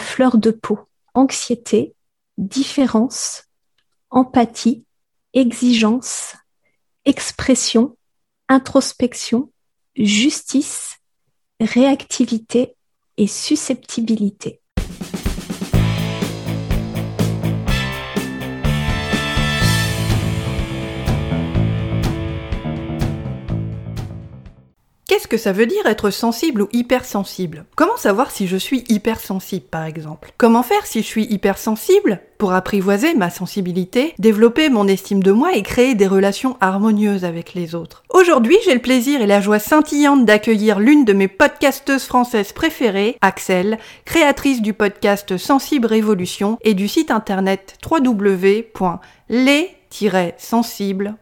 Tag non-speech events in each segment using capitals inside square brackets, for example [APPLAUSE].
fleur de peau. Anxiété, différence, empathie, exigence, expression, introspection, justice, réactivité et susceptibilité. Que ça veut dire être sensible ou hypersensible. Comment savoir si je suis hypersensible par exemple? Comment faire si je suis hypersensible pour apprivoiser ma sensibilité, développer mon estime de moi et créer des relations harmonieuses avec les autres? Aujourd'hui, j'ai le plaisir et la joie scintillante d'accueillir l'une de mes podcasteuses françaises préférées, Axel, créatrice du podcast Sensible Révolution et du site internet www.les sensible.fr.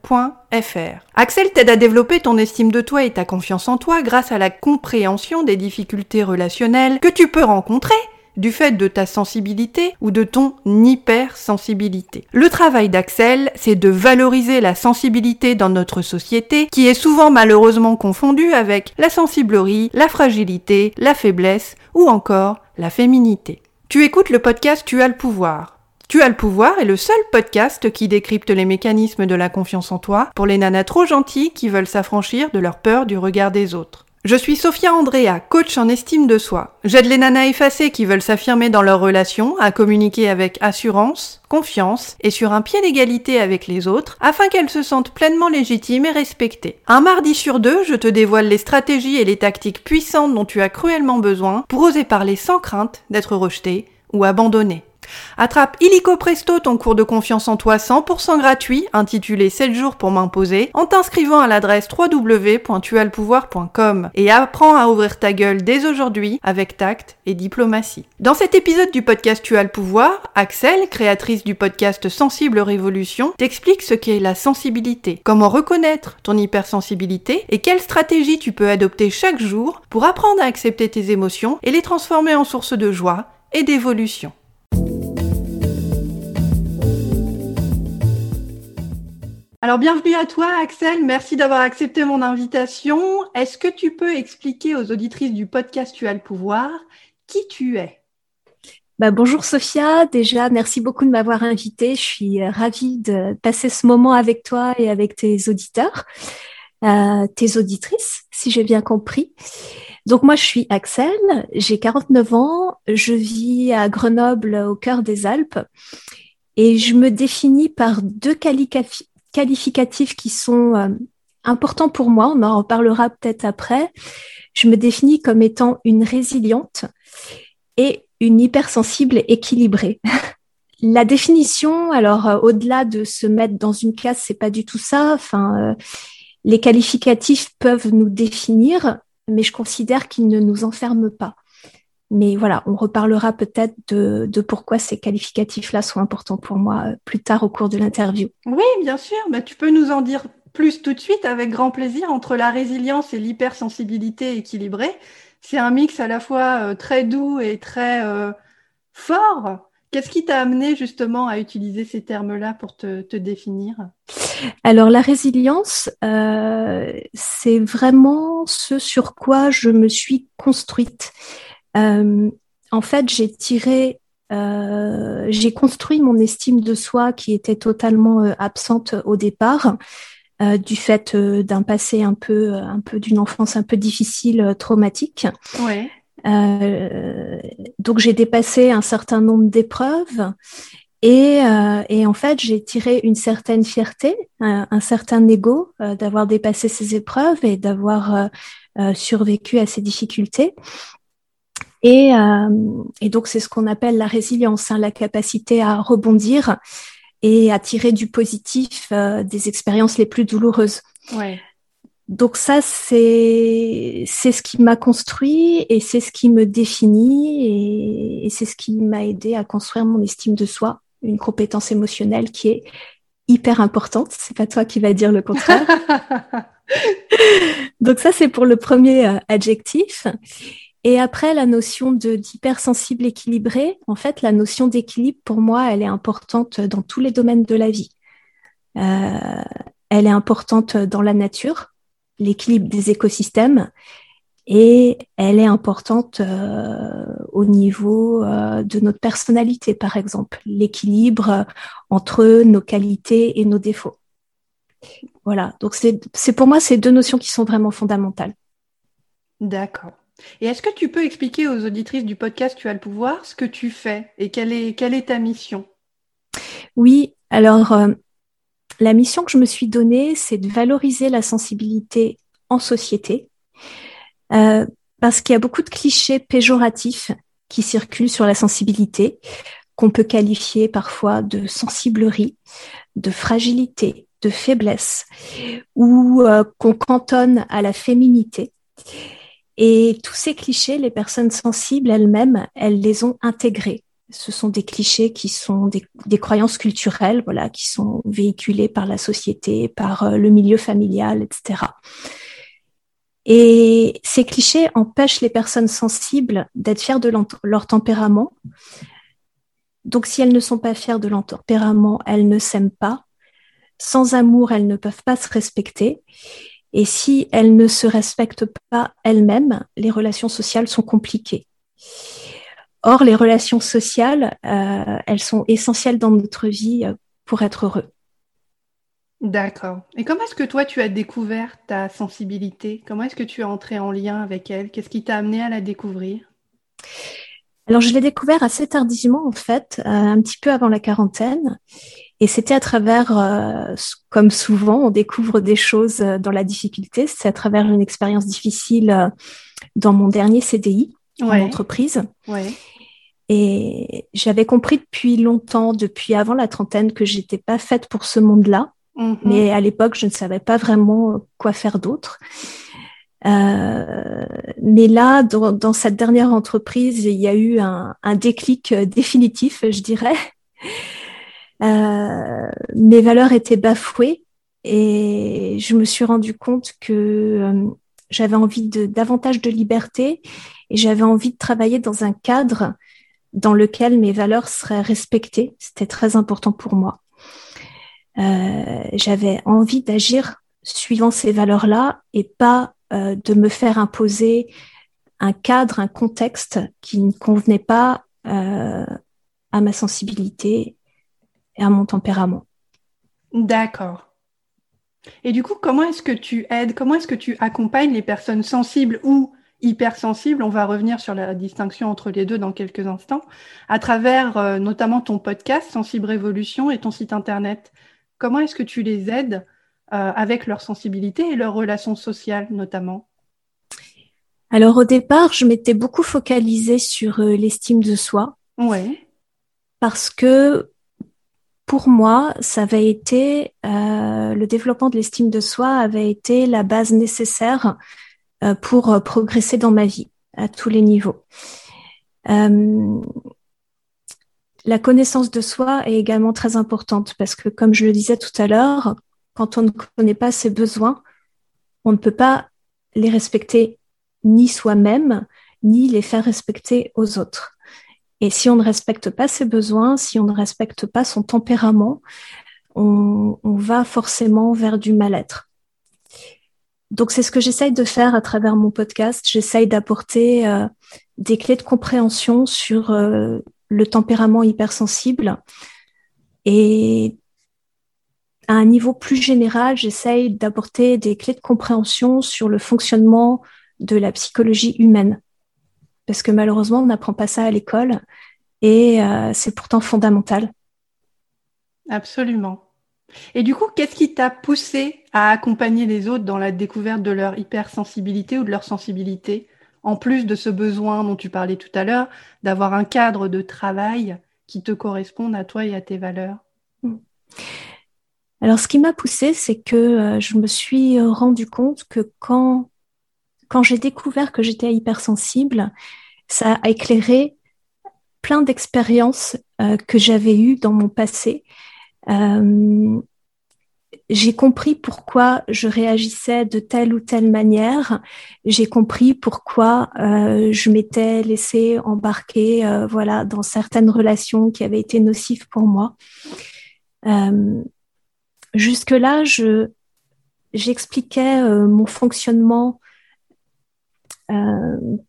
Axel t'aide à développer ton estime de toi et ta confiance en toi grâce à la compréhension des difficultés relationnelles que tu peux rencontrer du fait de ta sensibilité ou de ton hypersensibilité. Le travail d'Axel, c'est de valoriser la sensibilité dans notre société qui est souvent malheureusement confondue avec la sensiblerie, la fragilité, la faiblesse ou encore la féminité. Tu écoutes le podcast Tu as le pouvoir tu as le pouvoir est le seul podcast qui décrypte les mécanismes de la confiance en toi pour les nanas trop gentilles qui veulent s'affranchir de leur peur du regard des autres. Je suis Sophia Andrea, coach en estime de soi. J'aide les nanas effacées qui veulent s'affirmer dans leurs relations à communiquer avec assurance, confiance et sur un pied d'égalité avec les autres afin qu'elles se sentent pleinement légitimes et respectées. Un mardi sur deux, je te dévoile les stratégies et les tactiques puissantes dont tu as cruellement besoin pour oser parler sans crainte d'être rejeté ou abandonné. Attrape illico presto ton cours de confiance en toi 100% gratuit intitulé 7 jours pour m'imposer en t'inscrivant à l'adresse www.tualpouvoir.com et apprends à ouvrir ta gueule dès aujourd'hui avec tact et diplomatie. Dans cet épisode du podcast Tu as le pouvoir, Axel, créatrice du podcast Sensible Révolution, t'explique ce qu'est la sensibilité, comment reconnaître ton hypersensibilité et quelles stratégies tu peux adopter chaque jour pour apprendre à accepter tes émotions et les transformer en source de joie et d'évolution. Alors bienvenue à toi Axel, merci d'avoir accepté mon invitation. Est-ce que tu peux expliquer aux auditrices du podcast Tu as le pouvoir qui tu es? Bah, bonjour Sophia, déjà merci beaucoup de m'avoir invitée. Je suis euh, ravie de passer ce moment avec toi et avec tes auditeurs, euh, tes auditrices, si j'ai bien compris. Donc moi je suis Axel, j'ai 49 ans, je vis à Grenoble au cœur des Alpes et je me définis par deux qualificatifs qualificatifs qui sont euh, importants pour moi, on en reparlera peut-être après. Je me définis comme étant une résiliente et une hypersensible équilibrée. [LAUGHS] La définition, alors euh, au-delà de se mettre dans une case, c'est pas du tout ça. Euh, les qualificatifs peuvent nous définir, mais je considère qu'ils ne nous enferment pas. Mais voilà, on reparlera peut-être de, pourquoi ces qualificatifs-là sont importants pour moi euh, plus tard au cours de l'interview. Oui, bien sûr. Bah, tu peux nous en dire plus tout de suite avec grand plaisir entre la résilience et l'hypersensibilité équilibrée. C'est un mix à la fois euh, très doux et très euh, fort. Qu'est-ce qui t'a amené justement à utiliser ces termes-là pour te, définir? Alors la résilience, c'est vraiment ce sur quoi je me suis construite. Euh, en fait, j'ai tiré, euh, j'ai construit mon estime de soi qui était totalement euh, absente au départ. du fait d'un passé un peu, un peu d'une enfance un peu difficile, traumatique. Ouais. donc j'ai dépassé un certain nombre d'épreuves et, et, en fait, j'ai tiré une certaine fierté, un, certain ego d'avoir dépassé ces épreuves et d'avoir survécu à ces difficultés. Et, euh, et donc, c'est ce qu'on appelle la résilience, hein, la capacité à rebondir et à tirer du positif euh, des expériences les plus douloureuses. Ouais. Donc ça, c'est c'est ce qui m'a construit et c'est ce qui me définit et, et c'est ce qui m'a aidé à construire mon estime de soi, une compétence émotionnelle qui est hyper importante. C'est pas toi qui vas dire le contraire. [LAUGHS] Donc ça, c'est pour le premier euh, adjectif. Et après, la notion d'hypersensible équilibré, en fait, la notion d'équilibre, pour moi, elle est importante dans tous les domaines de la vie. Euh, elle est importante dans la nature, l'équilibre des écosystèmes, et elle est importante euh, au niveau euh, de notre personnalité, par exemple, l'équilibre entre nos qualités et nos défauts. Voilà, donc c'est pour moi ces deux notions qui sont vraiment fondamentales. D'accord. Et est-ce que tu peux expliquer aux auditrices du podcast Tu as le pouvoir ce que tu fais et quelle est, ta mission? Oui, alors euh, la mission que je me suis donnée, c'est de valoriser la sensibilité en société euh, parce qu'il y a beaucoup de clichés péjoratifs qui circulent sur la sensibilité, qu'on peut qualifier parfois de sensiblerie, de fragilité, de faiblesse, ou euh, qu'on cantonne à la féminité. Et tous ces clichés, les personnes sensibles elles-mêmes, elles les ont intégrés. Ce sont des clichés qui sont des, croyances culturelles, voilà, qui sont véhiculées par la société, par euh, le milieu familial, etc. Et ces clichés empêchent les personnes sensibles d'être fières de leur tempérament. Donc si elles ne sont pas fières de leur tempérament, elles ne s'aiment pas. Sans amour, elles ne peuvent pas se respecter. Et si elles ne se respectent pas elles-mêmes, les relations sociales sont compliquées. Or, les relations sociales, euh, elles sont essentielles dans notre vie euh, pour être heureux. D'accord. Et comment est-ce que toi, tu as découvert ta sensibilité? Comment est-ce que tu es entré en lien avec elle? Qu'est-ce qui t'a amené à la découvrir? Alors, je l'ai découvert assez tardivement, en fait, euh, un petit peu avant la quarantaine. Et c'était à travers, euh, comme souvent, on découvre des choses euh, dans la difficulté. C'est à travers une expérience difficile dans mon dernier CDI en entreprise. Ouais. Et j'avais compris depuis longtemps, depuis avant la trentaine, que j'étais pas faite pour ce monde-là Mhm. Mais à l'époque, je ne savais pas vraiment quoi faire d'autre. Euh, mais là, dans, cette dernière entreprise, il y a eu un, déclic définitif, je dirais. Euh, mes valeurs étaient bafouées et je me suis rendu compte que euh, j'avais envie de davantage de liberté et j'avais envie de travailler dans un cadre dans lequel mes valeurs seraient respectées. C'était très important pour moi. Euh, j'avais envie d'agir suivant ces valeurs-là et pas euh, de me faire imposer un cadre, un contexte qui ne convenait pas euh, à ma sensibilité et à mon tempérament. D'accord. Et du coup, comment est-ce que tu aides, comment est-ce que tu accompagnes les personnes sensibles ou hypersensibles On va revenir sur la distinction entre les deux dans quelques instants, à travers notamment ton podcast Sensible Révolution et ton site internet? Comment est-ce que tu les aides euh, avec leur sensibilité et leurs relations sociales notamment? Alors au départ, je m'étais beaucoup focalisée sur euh, l'estime de soi. Ouais. Parce que pour moi, ça avait été euh, le développement de l'estime de soi avait été la base nécessaire pour progresser dans ma vie à tous les niveaux. La connaissance de soi est également très importante parce que, comme je le disais tout à l'heure, quand on ne connaît pas ses besoins, on ne peut pas les respecter ni soi-même, ni les faire respecter aux autres. Et si on ne respecte pas ses besoins, si on ne respecte pas son tempérament, on, va forcément vers du mal-être. Donc c'est ce que j'essaye de faire à travers mon podcast. J'essaye d'apporter euh, des clés de compréhension sur euh, le tempérament hypersensible. Et à un niveau plus général, j'essaye d'apporter des clés de compréhension sur le fonctionnement de la psychologie humaine. Parce que malheureusement, on n'apprend pas ça à l'école et euh, c'est pourtant fondamental. Absolument. Et du coup, qu'est-ce qui t'a poussé à accompagner les autres dans la découverte de leur hypersensibilité ou de leur sensibilité? En plus de ce besoin dont tu parlais tout à l'heure, d'avoir un cadre de travail qui te corresponde à toi et à tes valeurs mm. Alors, ce qui m'a poussée, c'est que euh, je me suis rendu compte que quand, quand j'ai découvert que j'étais hypersensible, ça a éclairé plein d'expériences euh, que j'avais eues dans mon passé j'ai compris pourquoi je réagissais de telle ou telle manière. J'ai compris pourquoi euh, je m'étais laissée embarquer, euh, voilà, dans certaines relations qui avaient été nocives pour moi. Euh, jusque là, je j'expliquais mon fonctionnement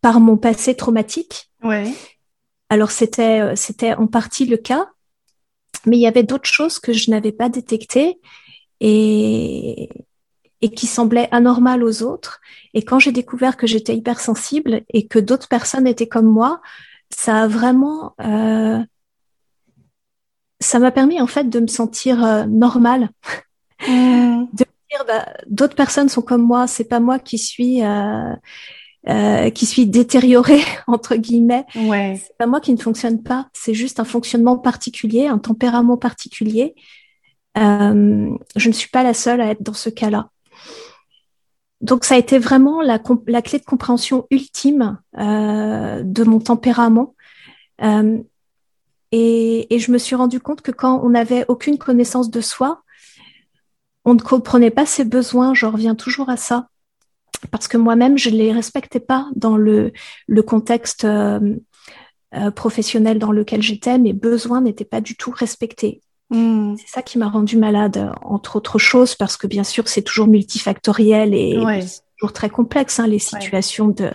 par mon passé traumatique. Ouais. Alors c'était c'était en partie le cas, mais il y avait d'autres choses que je n'avais pas détectées et et qui semblaient anormales aux autres. Et quand j'ai découvert que j'étais hypersensible et que d'autres personnes étaient comme moi, ça a vraiment euh, ça m'a permis en fait de me sentir euh, normale, mmh. [LAUGHS] de me dire bah, d'autres personnes sont comme moi, c'est pas moi qui suis euh, euh, qui suis détériorée [LAUGHS] entre guillemets. Ouais. C'est pas moi qui ne fonctionne pas, c'est juste un fonctionnement particulier, un tempérament particulier. Euh, je ne suis pas la seule à être dans ce cas-là. Donc ça a été vraiment la, la clé de compréhension ultime euh, de mon tempérament. Euh, et, et, je me suis rendu compte que quand on n'avait aucune connaissance de soi, on ne comprenait pas ses besoins. Je reviens toujours à ça parce que moi-même je les respectais pas dans le, le contexte euh, euh professionnel dans lequel j'étais. Mes besoins n'étaient pas du tout respectés. Mmh. C'est ça qui m'a rendu malade, entre autres choses, parce que bien sûr c'est toujours multifactoriel et ouais. toujours très complexe hein, les situations ouais. de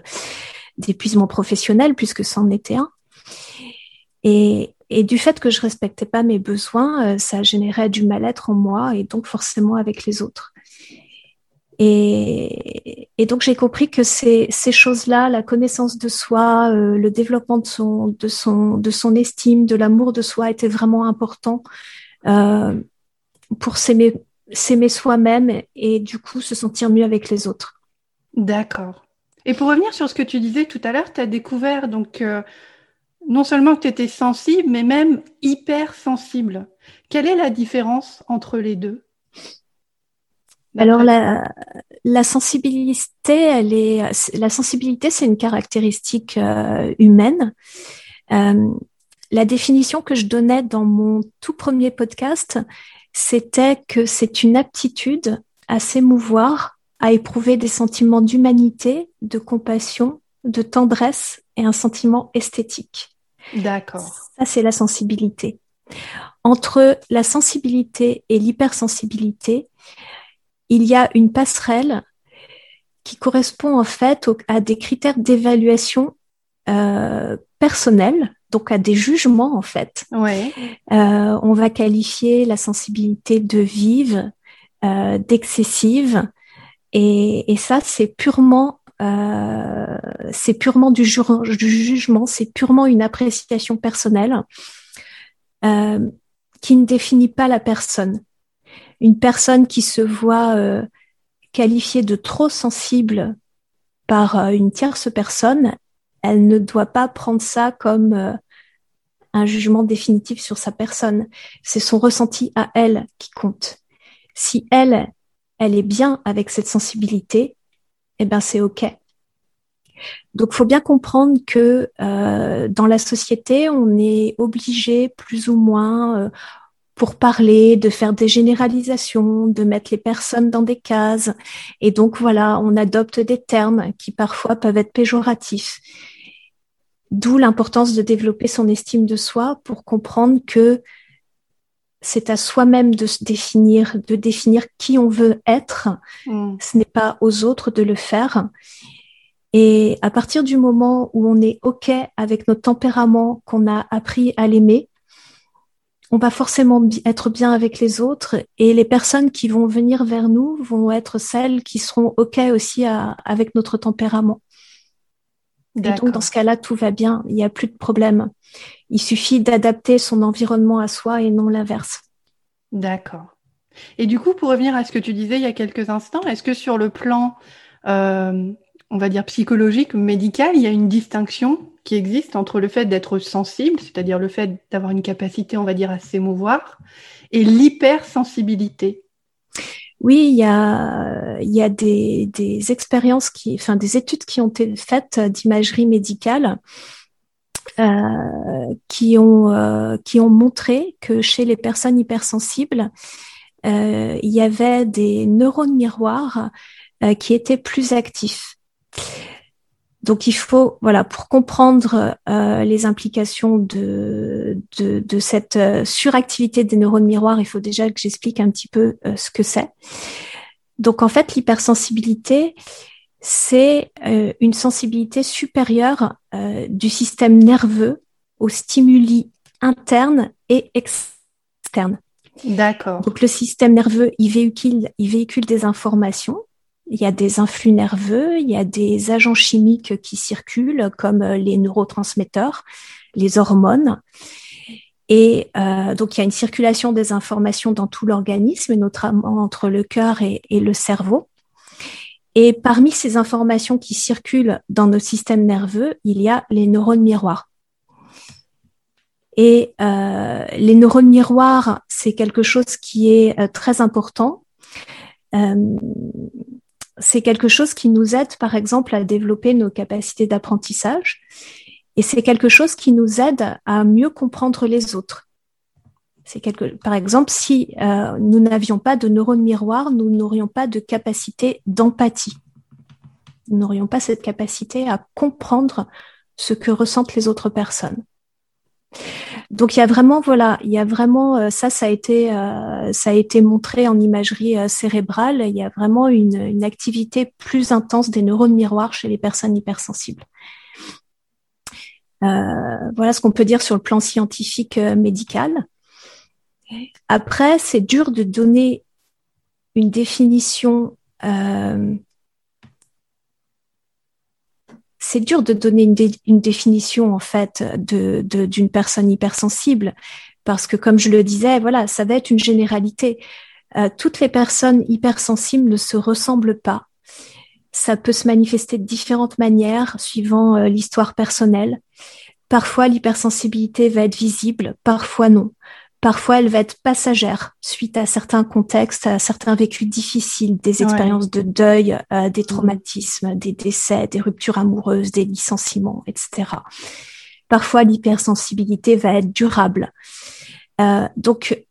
d'épuisement professionnel, puisque c'en était un. Et, et du fait que je respectais pas mes besoins, euh, ça générait du mal-être en moi et donc forcément avec les autres. Et, donc j'ai compris que ces, choses-là, la connaissance de soi, euh, le développement de son, estime, de l'amour de soi, était vraiment important euh, pour s'aimer, s'aimer soi-même et du coup se sentir mieux avec les autres. D'accord. Et pour revenir sur ce que tu disais tout à l'heure, tu as découvert donc euh, non seulement que tu étais sensible, mais même hyper sensible. Quelle est la différence entre les deux? Alors la, la sensibilité, elle est la sensibilité, c'est une caractéristique euh, humaine. Euh, la définition que je donnais dans mon tout premier podcast, c'était que c'est une aptitude à s'émouvoir, à éprouver des sentiments d'humanité, de compassion, de tendresse et un sentiment esthétique. D'accord. Ça, c'est la sensibilité. Entre la sensibilité et l'hypersensibilité, il y a une passerelle qui correspond en fait au, à des critères d'évaluation euh, personnels, donc à des jugements en fait. Ouais. Euh, on va qualifier la sensibilité de vive, euh, d'excessive, et, et, ça c'est purement euh, c'est purement du, ju du jugement, c'est purement une appréciation personnelle euh, qui ne définit pas la personne une personne qui se voit euh, qualifiée de trop sensible par euh, une tierce personne, elle ne doit pas prendre ça comme euh, un jugement définitif sur sa personne. C'est son ressenti à elle qui compte. Si elle, elle est bien avec cette sensibilité, eh ben c'est ok. Donc, faut bien comprendre que euh, dans la société, on est obligé plus ou moins, pour parler, de faire des généralisations, de mettre les personnes dans des cases. Et donc voilà, on adopte des termes qui parfois peuvent être péjoratifs. D'où l'importance de développer son estime de soi pour comprendre que c'est à soi-même de se définir, de définir qui on veut être. Mm. Ce n'est pas aux autres de le faire. Et à partir du moment où on est OK avec notre tempérament, qu'on a appris à l'aimer, on va forcément être bien avec les autres et les personnes qui vont venir vers nous vont être celles qui seront OK aussi à, avec notre tempérament. Et donc, dans ce cas-là, tout va bien, il n'y a plus de problème. Il suffit d'adapter son environnement à soi et non l'inverse. D'accord. Et du coup, pour revenir à ce que tu disais il y a quelques instants, est-ce que sur le plan, euh, on va dire psychologique, médical, il y a une distinction qui existe entre le fait d'être sensible, c'est-à-dire le fait d'avoir une capacité, on va dire, à s'émouvoir, et l'hypersensibilité oui, il y a, des, expériences qui, enfin des études qui ont été faites d'imagerie médicale euh, qui ont euh, qui ont montré que chez les personnes hypersensibles, euh, il y avait des neurones miroirs qui étaient plus actifs. Donc il faut, voilà, pour comprendre euh, les implications de, de, de cette euh, suractivité des neurones miroirs, il faut déjà que j'explique un petit peu euh, ce que c'est. Donc en fait, l'hypersensibilité, c'est une sensibilité supérieure du système nerveux aux stimuli internes et externes. D'accord. Donc le système nerveux, il véhicule, il véhicule des informations. Il y a des influx nerveux, il y a des agents chimiques qui circulent comme euh, les neurotransmetteurs, les hormones. Et euh, donc il y a une circulation des informations dans tout l'organisme, notamment entre le cœur et, le cerveau. Et parmi ces informations qui circulent dans nos systèmes nerveux, il y a les neurones miroirs. Et euh, les neurones miroirs, c'est quelque chose qui est très important. C'est quelque chose qui nous aide, par exemple, à développer nos capacités d'apprentissage. Et c'est quelque chose qui nous aide à mieux comprendre les autres. C'est quelque, par exemple, si euh, nous n'avions pas de neurones miroirs, nous n'aurions pas de capacité d'empathie. Nous n'aurions pas cette capacité à comprendre ce que ressentent les autres personnes. Donc il y a vraiment voilà, il y a vraiment euh, ça ça a été euh, ça a été montré en imagerie euh, cérébrale, il y a vraiment une, une, activité plus intense des neurones miroirs chez les personnes hypersensibles. voilà ce qu'on peut dire sur le plan scientifique médical. Après, c'est dur de donner une définition c'est dur de donner une, définition en fait d'une personne hypersensible parce que comme je le disais, voilà, ça va être une généralité. Euh, toutes les personnes hypersensibles ne se ressemblent pas. Ça peut se manifester de différentes manières suivant euh, l'histoire personnelle. Parfois, l'hypersensibilité va être visible, parfois non. Parfois, elle va être passagère suite à certains contextes, à certains vécus difficiles, des expériences de deuil, euh, des mmh. traumatismes, des décès, des ruptures amoureuses, des licenciements, etc. Parfois, l'hypersensibilité va être durable. Euh, donc,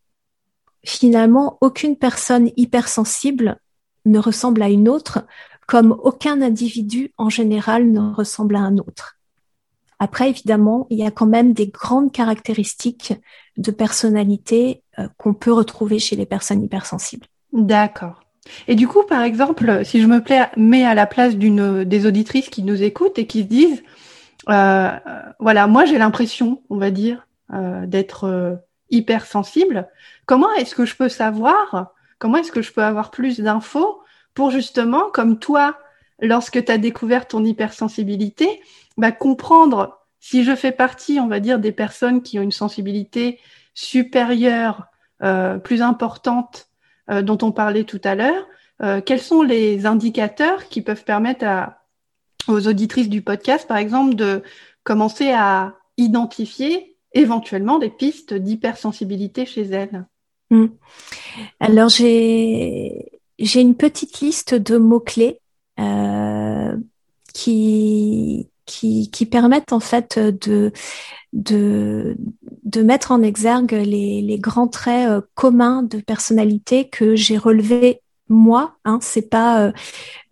finalement, aucune personne hypersensible ne ressemble à une autre, comme aucun individu en général ne ressemble à un autre. Après, évidemment, il y a quand même des grandes caractéristiques de personnalité euh, qu'on peut retrouver chez les personnes hypersensibles. D'accord. Et du coup, par exemple, si je me mets à la place d'une des auditrices qui nous écoutent et qui se disent, euh, voilà, moi j'ai l'impression, on va dire, euh, d'être hypersensible. Comment est-ce que je peux savoir Comment est-ce que je peux avoir plus d'infos pour justement, comme toi, lorsque tu as découvert ton hypersensibilité, bah, comprendre si je fais partie, on va dire, des personnes qui ont une sensibilité supérieure, euh, plus importante, euh, dont on parlait tout à l'heure, euh, quels sont les indicateurs qui peuvent permettre à, aux auditrices du podcast, par exemple, de commencer à identifier éventuellement des pistes d'hypersensibilité chez elles? Hmm. Alors, j'ai j'ai une petite liste de mots-clés qui, qui, qui permettent en fait de, de, de mettre en exergue les, les grands traits euh, communs de personnalité que j'ai relevés moi, hein, c'est pas euh,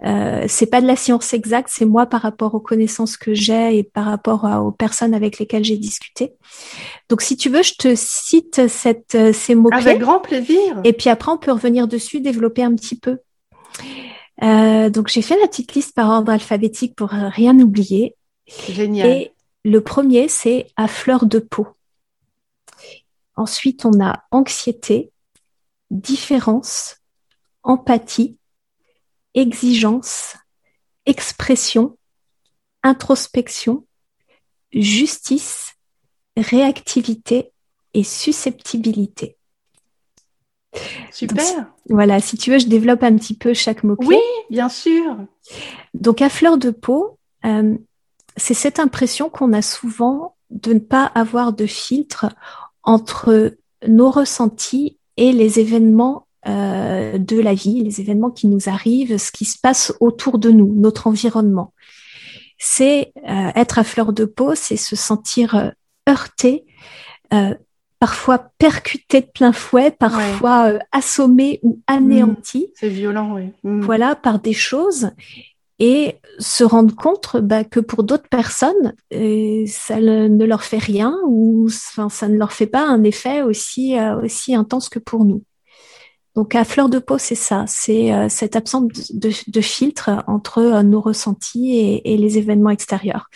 euh, c'est pas de la science exacte, c'est moi par rapport aux connaissances que j'ai et par rapport aux personnes avec lesquelles j'ai discuté. Donc, si tu veux, je te cite cette, euh, ces mots Avec grand plaisir. Et puis après, on peut revenir dessus, développer un petit peu. Euh, donc, j'ai fait la petite liste par ordre alphabétique pour rien oublier. Génial. Et le premier, c'est à fleur de peau. Ensuite, on a anxiété, différence, empathie, exigence, expression, introspection, justice, réactivité et susceptibilité. Super. Voilà, si tu veux, je développe un petit peu chaque mot-clé. Oui, bien sûr. Donc, à fleur de peau, euh, c'est cette impression qu'on a souvent de ne pas avoir de filtre entre nos ressentis et les événements euh, de la vie, les événements qui nous arrivent, ce qui se passe autour de nous, notre environnement. C'est euh, être à fleur de peau, c'est se sentir euh, heurté, parfois percuté de plein fouet, parfois assommé ou anéanti. Mmh. c'est violent, oui. Mmh. Voilà, par des choses et se rendre compte bah, que pour d'autres personnes, euh, ça ne leur fait rien ou ça ne leur fait pas un effet aussi, euh, aussi intense que pour nous. Donc à fleur de peau, c'est ça, c'est euh, cette absence de, filtre entre euh, nos ressentis et, les événements extérieurs,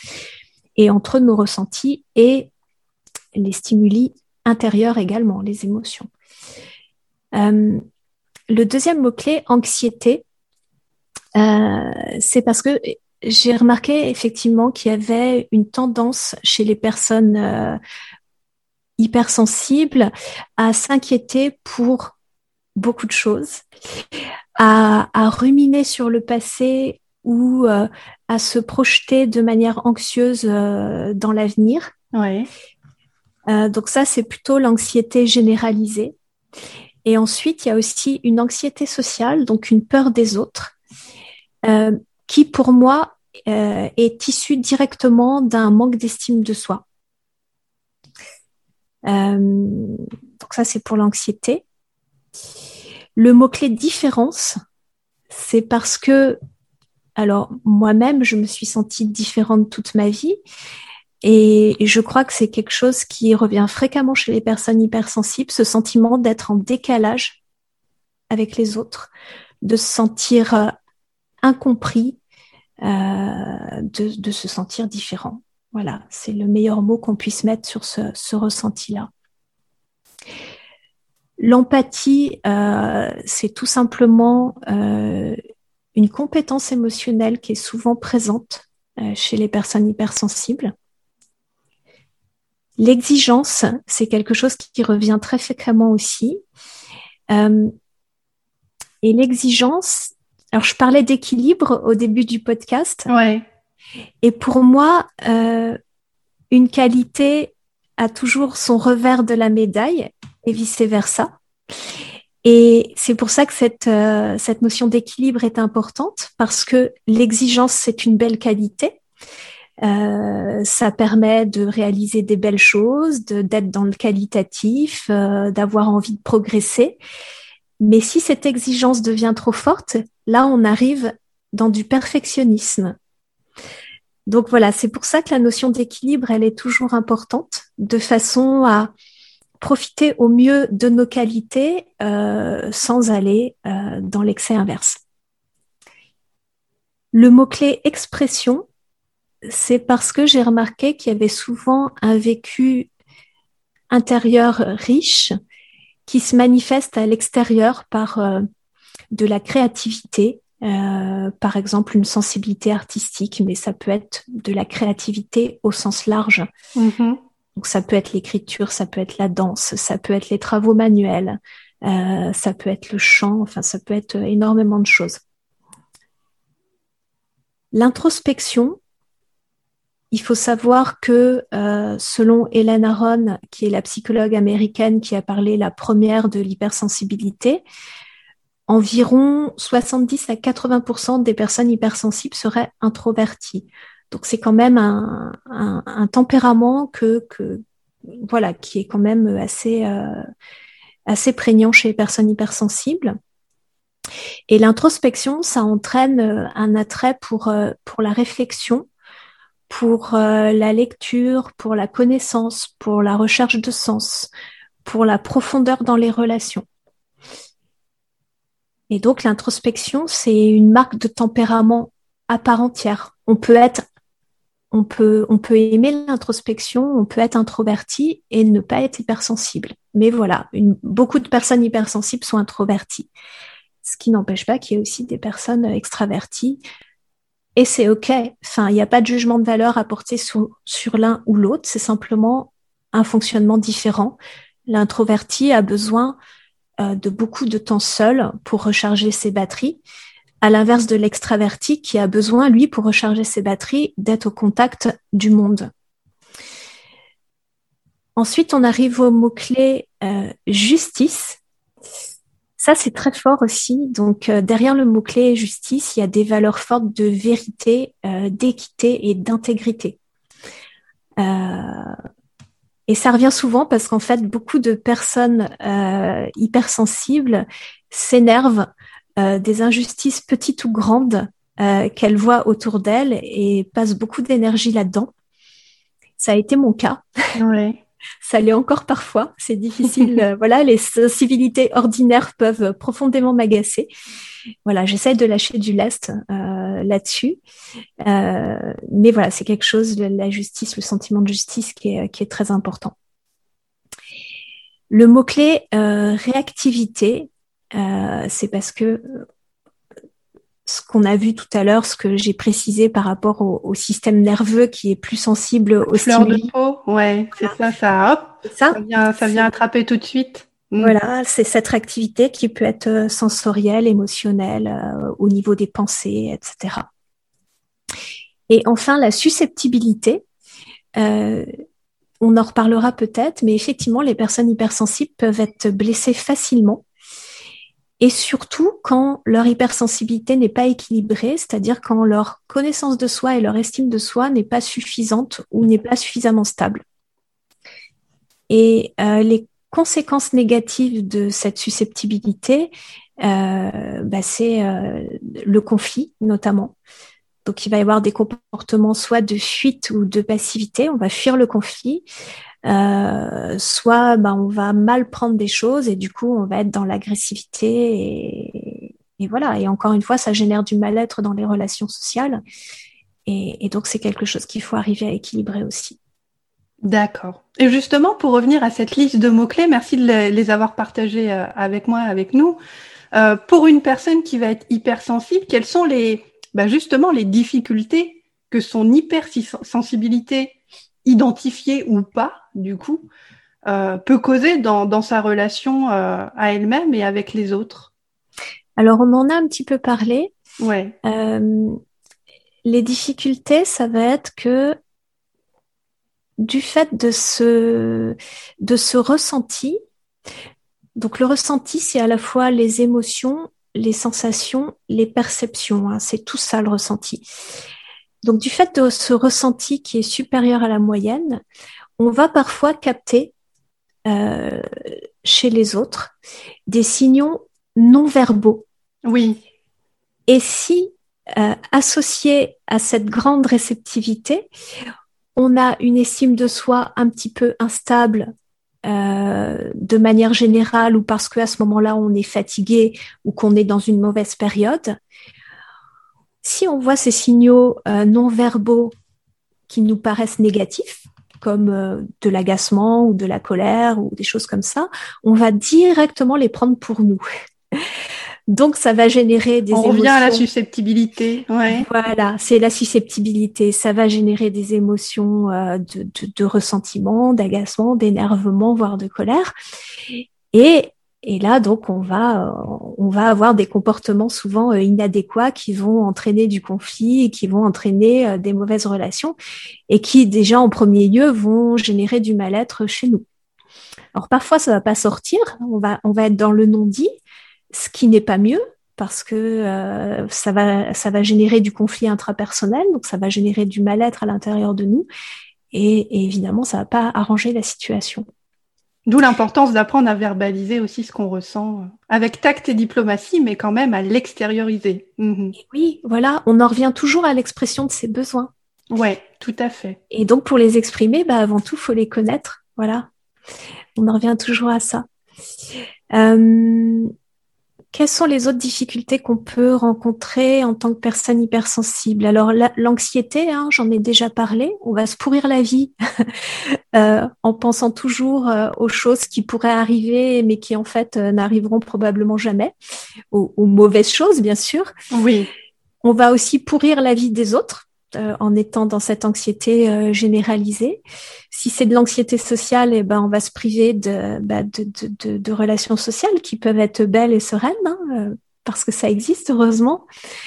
et entre nos ressentis et les stimuli intérieurs également, les émotions. Euh, le deuxième mot-clé, anxiété, c'est parce que j'ai remarqué effectivement qu'il y avait une tendance chez les personnes hypersensibles à s'inquiéter pour beaucoup de choses, à, ruminer sur le passé ou euh, à se projeter de manière anxieuse euh, dans l'avenir. Ouais. Euh, donc ça, c'est plutôt l'anxiété généralisée. Et ensuite, il y a aussi une anxiété sociale, donc une peur des autres, qui pour moi est issue directement d'un manque d'estime de soi. donc ça, c'est pour l'anxiété. Le mot-clé différence, c'est parce que, alors moi-même, je me suis sentie différente toute ma vie. Et je crois que c'est quelque chose qui revient fréquemment chez les personnes hypersensibles, ce sentiment d'être en décalage avec les autres, de se sentir euh, incompris, euh, de, se sentir différent. Voilà, c'est le meilleur mot qu'on puisse mettre sur ce ressenti-là. L'empathie, euh, c'est tout simplement une compétence émotionnelle qui est souvent présente chez les personnes hypersensibles. L'exigence, c'est quelque chose qui revient très fréquemment aussi. et l'exigence, alors je parlais d'équilibre au début du podcast. Ouais. Et pour moi, une qualité a toujours son revers de la médaille et vice-versa. Et c'est pour ça que cette, euh, cette notion d'équilibre est importante parce que l'exigence, c'est une belle qualité. Euh, ça permet de réaliser des belles choses, d'être dans le qualitatif, euh, d'avoir envie de progresser. Mais si cette exigence devient trop forte, là, on arrive dans du perfectionnisme. Donc voilà, c'est pour ça que la notion d'équilibre, elle est toujours importante, de façon à profiter au mieux de nos qualités euh, sans aller dans l'excès inverse. Le mot-clé expression, c'est parce que j'ai remarqué qu'il y avait souvent un vécu intérieur riche qui se manifeste à l'extérieur par euh, de la créativité, par exemple une sensibilité artistique, mais ça peut être de la créativité au sens large. Mm-hmm. Donc ça peut être l'écriture, ça peut être la danse, ça peut être les travaux manuels, euh, ça peut être le chant, enfin ça peut être énormément de choses. L'introspection, il faut savoir que euh, selon Hélène Aron, qui est la psychologue américaine qui a parlé la première de l'hypersensibilité, environ 70 à 80% des personnes hypersensibles seraient introverties. Donc c'est quand même un, tempérament que, voilà qui est quand même assez euh, assez prégnant chez les personnes hypersensibles. Et l'introspection, ça entraîne euh, un attrait pour la réflexion, pour la lecture, pour la connaissance, pour la recherche de sens, pour la profondeur dans les relations. Et donc l'introspection, c'est une marque de tempérament à part entière. On peut être on peut, on peut aimer l'introspection, on peut être introverti et ne pas être hypersensible. Mais voilà, beaucoup de personnes hypersensibles sont introverties. Ce qui n'empêche pas qu'il y ait aussi des personnes extraverties. Et c'est OK. Enfin, il n'y a pas de jugement de valeur à porter sur, l'un ou l'autre. C'est simplement un fonctionnement différent. L'introverti a besoin euh, de beaucoup de temps seul pour recharger ses batteries à l'inverse de l'extraverti qui a besoin, lui, pour recharger ses batteries, d'être au contact du monde. Ensuite, on arrive au mot-clé euh, justice. Ça, c'est très fort aussi. Donc, euh, derrière le mot-clé justice, il y a des valeurs fortes de vérité, euh, d'équité et d'intégrité. et ça revient souvent parce qu'en fait, beaucoup de personnes hypersensibles s'énervent euh, des injustices petites ou grandes euh, qu'elle voit autour d'elle et passe beaucoup d'énergie là-dedans. Ça a été mon cas. Ça l'est encore parfois. C'est difficile. [LAUGHS] voilà, les sensibilités ordinaires peuvent profondément m'agacer. Voilà, j'essaie de lâcher du lest là-dessus. mais voilà, c'est quelque chose, la justice, le sentiment de justice qui est, qui est très important. Le mot-clé réactivité, c'est parce que ce qu'on a vu tout à l'heure, ce que j'ai précisé par rapport au, système nerveux qui est plus sensible aux Fleur de peau, ouais, c'est ça, ça, hop, ça, vient, ça vient attraper tout de suite. Mm. Voilà, c'est cette réactivité qui peut être euh, sensorielle, émotionnelle, euh, au niveau des pensées, etc. Et enfin, la susceptibilité. Euh, on en reparlera peut-être, mais effectivement, les personnes hypersensibles peuvent être blessées facilement et surtout quand leur hypersensibilité n'est pas équilibrée, c'est-à-dire quand leur connaissance de soi et leur estime de soi n'est pas suffisante ou n'est pas suffisamment stable. Et euh, les conséquences négatives de cette susceptibilité, euh, bah, c'est euh, le conflit notamment. Donc il va y avoir des comportements soit de fuite ou de passivité, on va fuir le conflit, euh, soit ben, on va mal prendre des choses et du coup on va être dans l'agressivité et, voilà. Et encore une fois, ça génère du mal-être dans les relations sociales. Et, donc c'est quelque chose qu'il faut arriver à équilibrer aussi. D'accord. Et justement, pour revenir à cette liste de mots-clés, merci de les avoir partagés euh, avec moi, avec nous. Euh, pour une personne qui va être hypersensible, quelles sont les, ben justement les difficultés que son hypersensibilité identifiée ou pas du coup, euh, peut causer dans, sa relation euh, à elle-même et avec les autres Alors, on en a un petit peu parlé. Ouais. Euh, les difficultés, ça va être que du fait de ce, de ce ressenti, donc le ressenti, c'est à la fois les émotions, les sensations, les perceptions. Hein, c'est tout ça le ressenti. Donc du fait de ce ressenti qui est supérieur à la moyenne, on va parfois capter euh, chez les autres des signaux non verbaux. Oui. Et si, euh, associé à cette grande réceptivité, on a une estime de soi un petit peu instable euh, de manière générale ou parce qu'à ce moment-là on est fatigué ou qu'on est dans une mauvaise période, si on voit ces signaux non verbaux qui nous paraissent négatifs, comme euh, de l'agacement ou de la colère ou des choses comme ça, on va directement les prendre pour nous. [LAUGHS] Donc, ça va générer des On émotions. revient à la susceptibilité. Ouais. Voilà, c'est la susceptibilité. Ça va générer des émotions euh, de, de, de, ressentiment, d'agacement, d'énervement, voire de colère. Et et là, donc, on va, on va avoir des comportements souvent euh, inadéquats qui vont entraîner du conflit qui vont entraîner euh, des mauvaises relations et qui, déjà, en premier lieu, vont générer du mal-être chez nous. Alors, parfois, ça va pas sortir. On va, on va être dans le non-dit, ce qui n'est pas mieux parce que euh, ça va, ça va générer du conflit intrapersonnel, donc ça va générer du mal-être à l'intérieur de nous. Et, et évidemment, ça va pas arranger la situation. D'où l'importance d'apprendre à verbaliser aussi ce qu'on ressent euh, avec tact et diplomatie, mais quand même à l'extérioriser. Mhm. Oui, voilà, on en revient toujours à l'expression de ses besoins. Ouais, tout à fait. Et donc pour les exprimer, bah, avant tout, faut les connaître. Voilà, on en revient toujours à ça. Euh, quelles sont les autres difficultés qu'on peut rencontrer en tant que personne hypersensible? Alors l'anxiété, hein, j'en ai déjà parlé, on va se pourrir la vie [LAUGHS] euh, en pensant toujours euh, aux choses qui pourraient arriver mais qui en fait euh, n'arriveront probablement jamais, aux, aux, mauvaises choses bien sûr. Oui. On va aussi pourrir la vie des autres euh, en étant dans cette anxiété euh, généralisée. Si c'est de l'anxiété sociale, eh ben, on va se priver de, bah, de, relations sociales qui peuvent être belles et sereines, hein, euh, parce que ça existe, heureusement.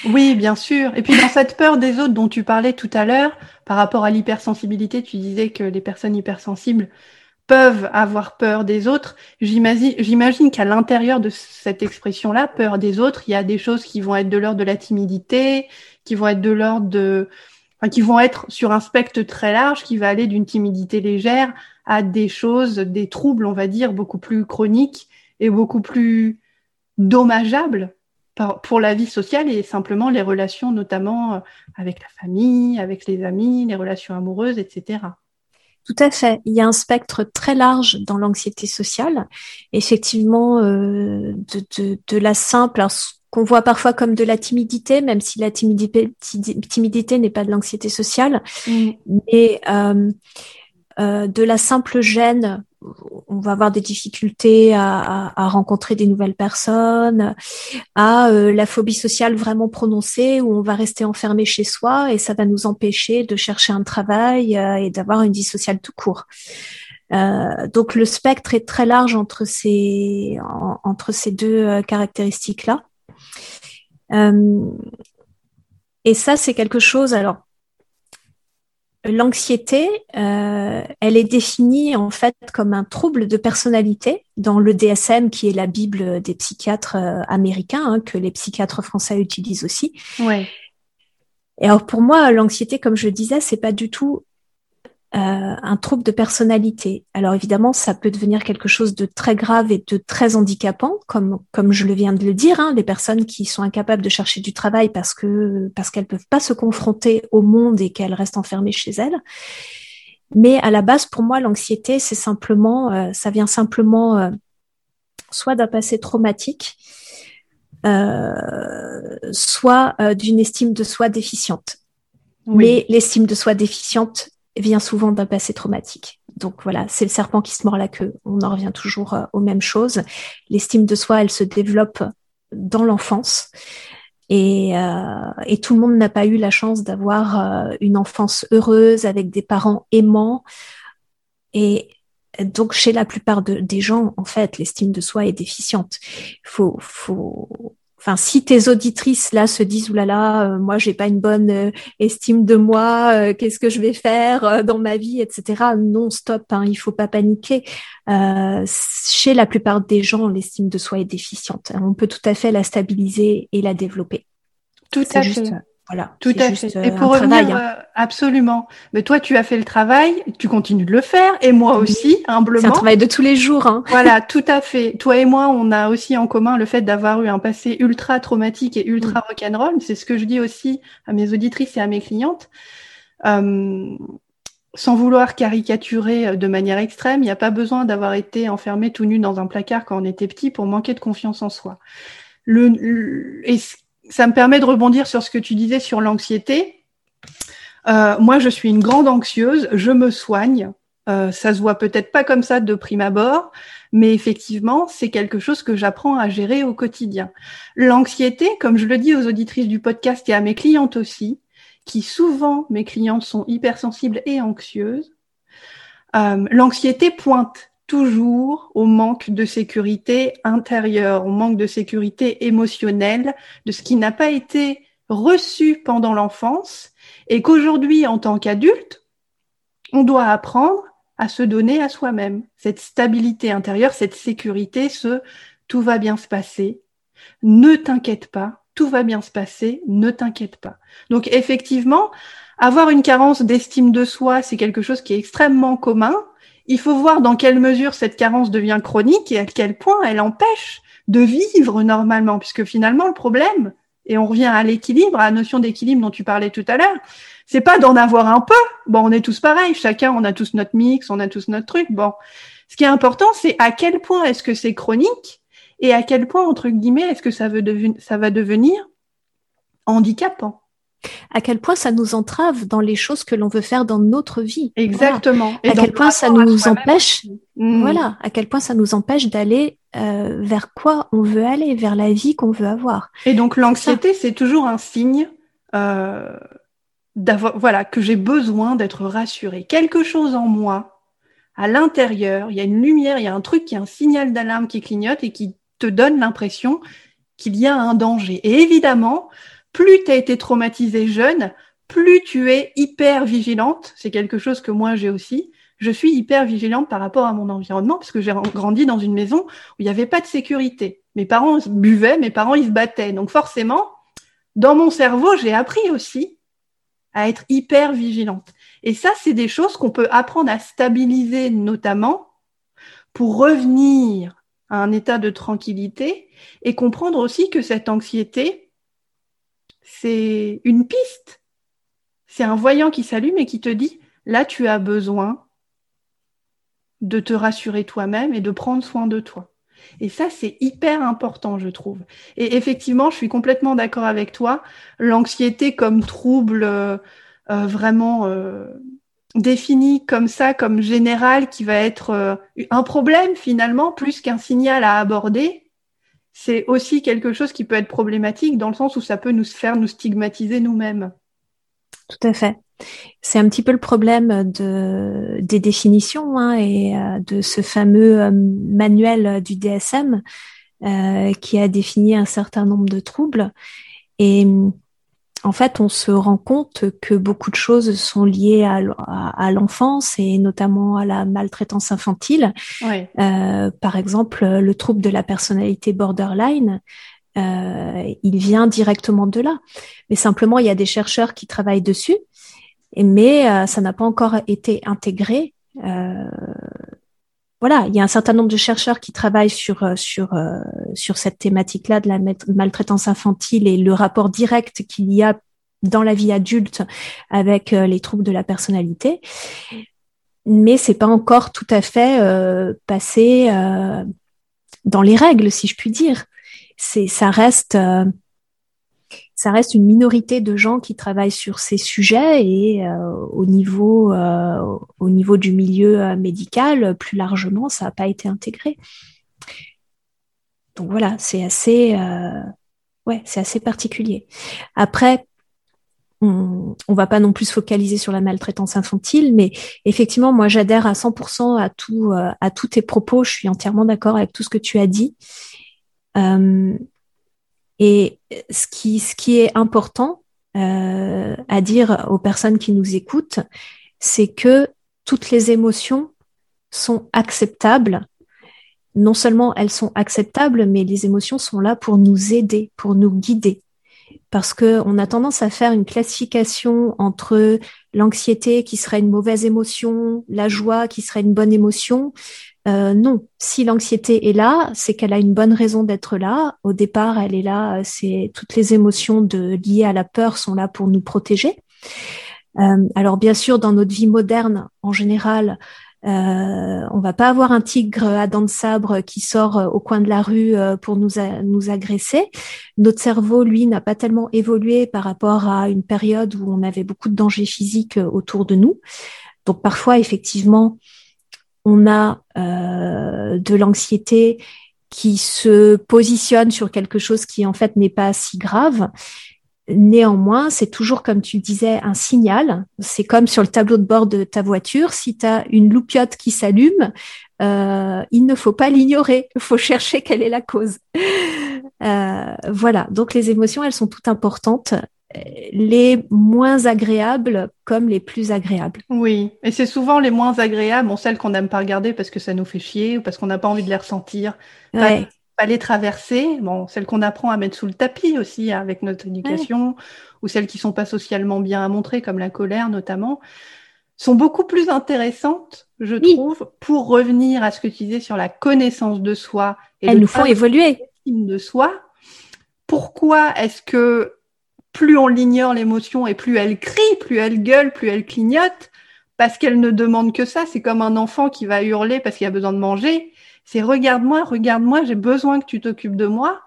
Oui, bien sûr. Et puis dans cette peur des autres dont tu parlais tout à l'heure, par rapport à l'hypersensibilité, tu disais que les personnes hypersensibles peuvent avoir peur des autres. J'imagine qu'à l'intérieur de cette expression-là, peur des autres, il y a des choses qui vont être de l'ordre de la timidité, qui vont être de l'ordre de, enfin, qui vont être sur un spectre très large, qui va aller d'une timidité légère à des choses, des troubles, on va dire, beaucoup plus chroniques et beaucoup plus dommageables pour la vie sociale et simplement les relations, notamment euh, avec la famille, avec les amis, les relations amoureuses, etc. Tout à fait. Il y a un spectre très large dans l'anxiété sociale. Effectivement, euh, de, de, de, la simple, qu'on voit parfois comme de la timidité, même si la timidité, timidité n'est pas de l'anxiété sociale, mm. mais euh, euh, de la simple gêne on va avoir des difficultés à, rencontrer des nouvelles personnes, à euh, la phobie sociale vraiment prononcée où on va rester enfermé chez soi et ça va nous empêcher de chercher un travail euh, et d'avoir une vie sociale tout court. Euh, donc le spectre est très large entre ces entre ces deux caractéristiques là. Et ça c'est quelque chose alors L'anxiété, euh, elle est définie en fait comme un trouble de personnalité dans le DSM, qui est la bible des psychiatres euh, américains, hein, que les psychiatres français utilisent aussi. Ouais. Et alors pour moi, l'anxiété, comme je le disais, c'est pas du tout euh, un trouble de personnalité. Alors évidemment, ça peut devenir quelque chose de très grave et de très handicapant, comme comme je le viens de le dire. Hein, les personnes qui sont incapables de chercher du travail parce que parce qu'elles peuvent pas se confronter au monde et qu'elles restent enfermées chez elles. Mais à la base, pour moi, l'anxiété, c'est simplement, euh, ça vient simplement euh, soit d'un passé traumatique, soit d'une estime de soi déficiente. Mais l'estime de soi déficiente vient souvent d'un passé traumatique. Donc voilà, c'est le serpent qui se mord la queue. On en revient toujours euh, aux mêmes choses. L'estime de soi, elle se développe dans l'enfance. Et, euh, et, tout le monde n'a pas eu la chance d'avoir euh, une enfance heureuse avec des parents aimants. Et donc, chez la plupart des gens, en fait, l'estime de soi est déficiente. Faut, faut, enfin, si tes auditrices là se disent oulala, là là, moi j'ai pas une bonne euh, estime de moi, euh, qu'est-ce que je vais faire euh, dans ma vie, etc. Non, stop, hein, il faut pas paniquer. chez la plupart des gens, l'estime de soi est déficiente. On peut tout à fait la stabiliser et la développer. Tout à fait. Voilà. Tout à fait. Et pour revenir, hein. euh, absolument. Mais toi, tu as fait le travail, tu continues de le faire, et moi aussi, humblement. C'est un travail de tous les jours. Hein. [LAUGHS] Voilà, tout à fait. Toi et moi, on a aussi en commun le fait d'avoir eu un passé ultra traumatique et ultra mm. rock'n'roll. C'est ce que je dis aussi à mes auditrices et à mes clientes. Euh, sans vouloir caricaturer euh, de manière extrême, il n'y a pas besoin d'avoir été enfermé tout nu dans un placard quand on était petit pour manquer de confiance en soi. Le, le et ça me permet de rebondir sur ce que tu disais sur l'anxiété. Euh, moi, je suis une grande anxieuse, je me soigne. Euh, ça se voit peut-être pas comme ça de prime abord, mais effectivement, c'est quelque chose que j'apprends à gérer au quotidien. L'anxiété, comme je le dis aux auditrices du podcast et à mes clientes aussi, qui souvent, mes clientes sont hypersensibles et anxieuses, euh, l'anxiété pointe toujours au manque de sécurité intérieure, au manque de sécurité émotionnelle, de ce qui n'a pas été reçu pendant l'enfance et qu'aujourd'hui, en tant qu'adulte, on doit apprendre à se donner à soi-même cette stabilité intérieure, cette sécurité, ce tout va bien se passer, ne t'inquiète pas, tout va bien se passer, ne t'inquiète pas. Donc effectivement, avoir une carence d'estime de soi, c'est quelque chose qui est extrêmement commun il faut voir dans quelle mesure cette carence devient chronique et à quel point elle empêche de vivre normalement, puisque finalement le problème, et on revient à l'équilibre, à la notion d'équilibre dont tu parlais tout à l'heure, c'est pas d'en avoir un peu. Bon, on est tous pareils, chacun, on a tous notre mix, on a tous notre truc. Bon, ce qui est important, c'est à quel point est-ce que c'est chronique et à quel point, entre guillemets, est-ce que ça, veut ça va devenir handicapant à quel point ça nous entrave dans les choses que l'on veut faire dans notre vie. Exactement. Et à quel point ça nous empêche, mmh. voilà, à quel point ça nous empêche d'aller euh, vers quoi on veut aller, vers la vie qu'on veut avoir. Et donc l'anxiété, c'est toujours un signe euh, d'avoir, voilà, que j'ai besoin d'être rassurée. Quelque chose en moi, à l'intérieur, il y a une lumière, il y a un truc qui est un signal d'alarme qui clignote et qui te donne l'impression qu'il y a un danger. Et évidemment, plus tu as été traumatisé jeune, plus tu es hyper vigilante. C'est quelque chose que moi j'ai aussi. Je suis hyper vigilante par rapport à mon environnement parce que j'ai grandi dans une maison où il n'y avait pas de sécurité. Mes parents buvaient, mes parents ils se battaient. Donc forcément, dans mon cerveau, j'ai appris aussi à être hyper vigilante. Et ça, c'est des choses qu'on peut apprendre à stabiliser notamment pour revenir à un état de tranquillité et comprendre aussi que cette anxiété, c'est une piste. C'est un voyant qui s'allume et qui te dit, là, tu as besoin de te rassurer toi-même et de prendre soin de toi. Et ça, c'est hyper important, je trouve. Et effectivement, je suis complètement d'accord avec toi. L'anxiété comme trouble euh, euh, vraiment euh, défini comme ça, comme général, qui va être un problème finalement, plus qu'un signal à aborder, c'est aussi quelque chose qui peut être problématique dans le sens où ça peut nous faire nous stigmatiser nous-mêmes. Tout à fait. C'est un petit peu le problème de, des définitions hein, et euh, de ce fameux euh, manuel du DSM euh, qui a défini un certain nombre de troubles. Et en fait, on se rend compte que beaucoup de choses sont liées à, l'enfance et notamment à la maltraitance infantile. par exemple, le trouble de la personnalité borderline, il vient directement de là. Mais simplement, il y a des chercheurs qui travaillent dessus mais euh, ça n'a pas encore été intégré. Euh, voilà, il y a un certain nombre de chercheurs qui travaillent sur euh, sur sur cette thématique-là de la maltraitance infantile et le rapport direct qu'il y a dans la vie adulte avec les troubles de la personnalité, mais c'est pas encore tout à fait passé dans les règles, si je puis dire. C'est ça reste ça reste une minorité de gens qui travaillent sur ces sujets et euh, au niveau euh, au niveau du milieu euh, médical plus largement ça n'a pas été intégré donc voilà c'est assez ouais c'est assez particulier après on, on va pas non plus se focaliser sur la maltraitance infantile, mais effectivement, moi, j'adhère à 100% à tout, à tous tes propos. Je suis entièrement d'accord avec tout ce que tu as dit. Et ce qui, ce qui est important euh, à dire aux personnes qui nous écoutent, c'est que toutes les émotions sont acceptables. Non seulement elles sont acceptables, mais les émotions sont là pour nous aider, pour nous guider. Parce que on a tendance à faire une classification entre l'anxiété qui serait une mauvaise émotion, la joie qui serait une bonne émotion. Euh, non, si l'anxiété est là, c'est qu'elle a une bonne raison d'être là. Au départ, elle est là. C'est toutes les émotions de, liées à la peur sont là pour nous protéger. Euh, alors bien sûr, dans notre vie moderne, en général, euh, on va pas avoir un tigre à dents de sabre qui sort euh, au coin de la rue pour nous, nous agresser. Notre cerveau, lui, n'a pas tellement évolué par rapport à une période où on avait beaucoup de dangers physiques autour de nous. Donc parfois, effectivement, on a euh, de l'anxiété qui se positionne sur quelque chose qui en fait n'est pas si grave. Néanmoins, c'est toujours, comme tu disais, un signal. C'est comme sur le tableau de bord de ta voiture. Si tu as une loupiote qui s'allume, euh, il ne faut pas l'ignorer. Il faut chercher quelle est la cause. Euh, voilà. Donc les émotions, elles sont toutes importantes les moins agréables comme les plus agréables. Oui, et c'est souvent les moins agréables, bon, celles qu'on n'aime pas regarder parce que ça nous fait chier ou parce qu'on n'a pas envie de les ressentir, pas, les traverser, bon, celles qu'on apprend à mettre sous le tapis aussi avec notre éducation, ou celles qui sont pas socialement bien à montrer, comme la colère notamment, sont beaucoup plus intéressantes, je trouve, pour revenir à ce que tu disais sur la connaissance de soi. Et Elles nous font évoluer. De soi. Pourquoi est-ce que plus on l'ignore l'émotion et plus elle crie, plus elle gueule, plus elle clignote, parce qu'elle ne demande que ça. C'est comme un enfant qui va hurler parce qu'il a besoin de manger. C'est regarde-moi, regarde-moi, j'ai besoin que tu t'occupes de moi.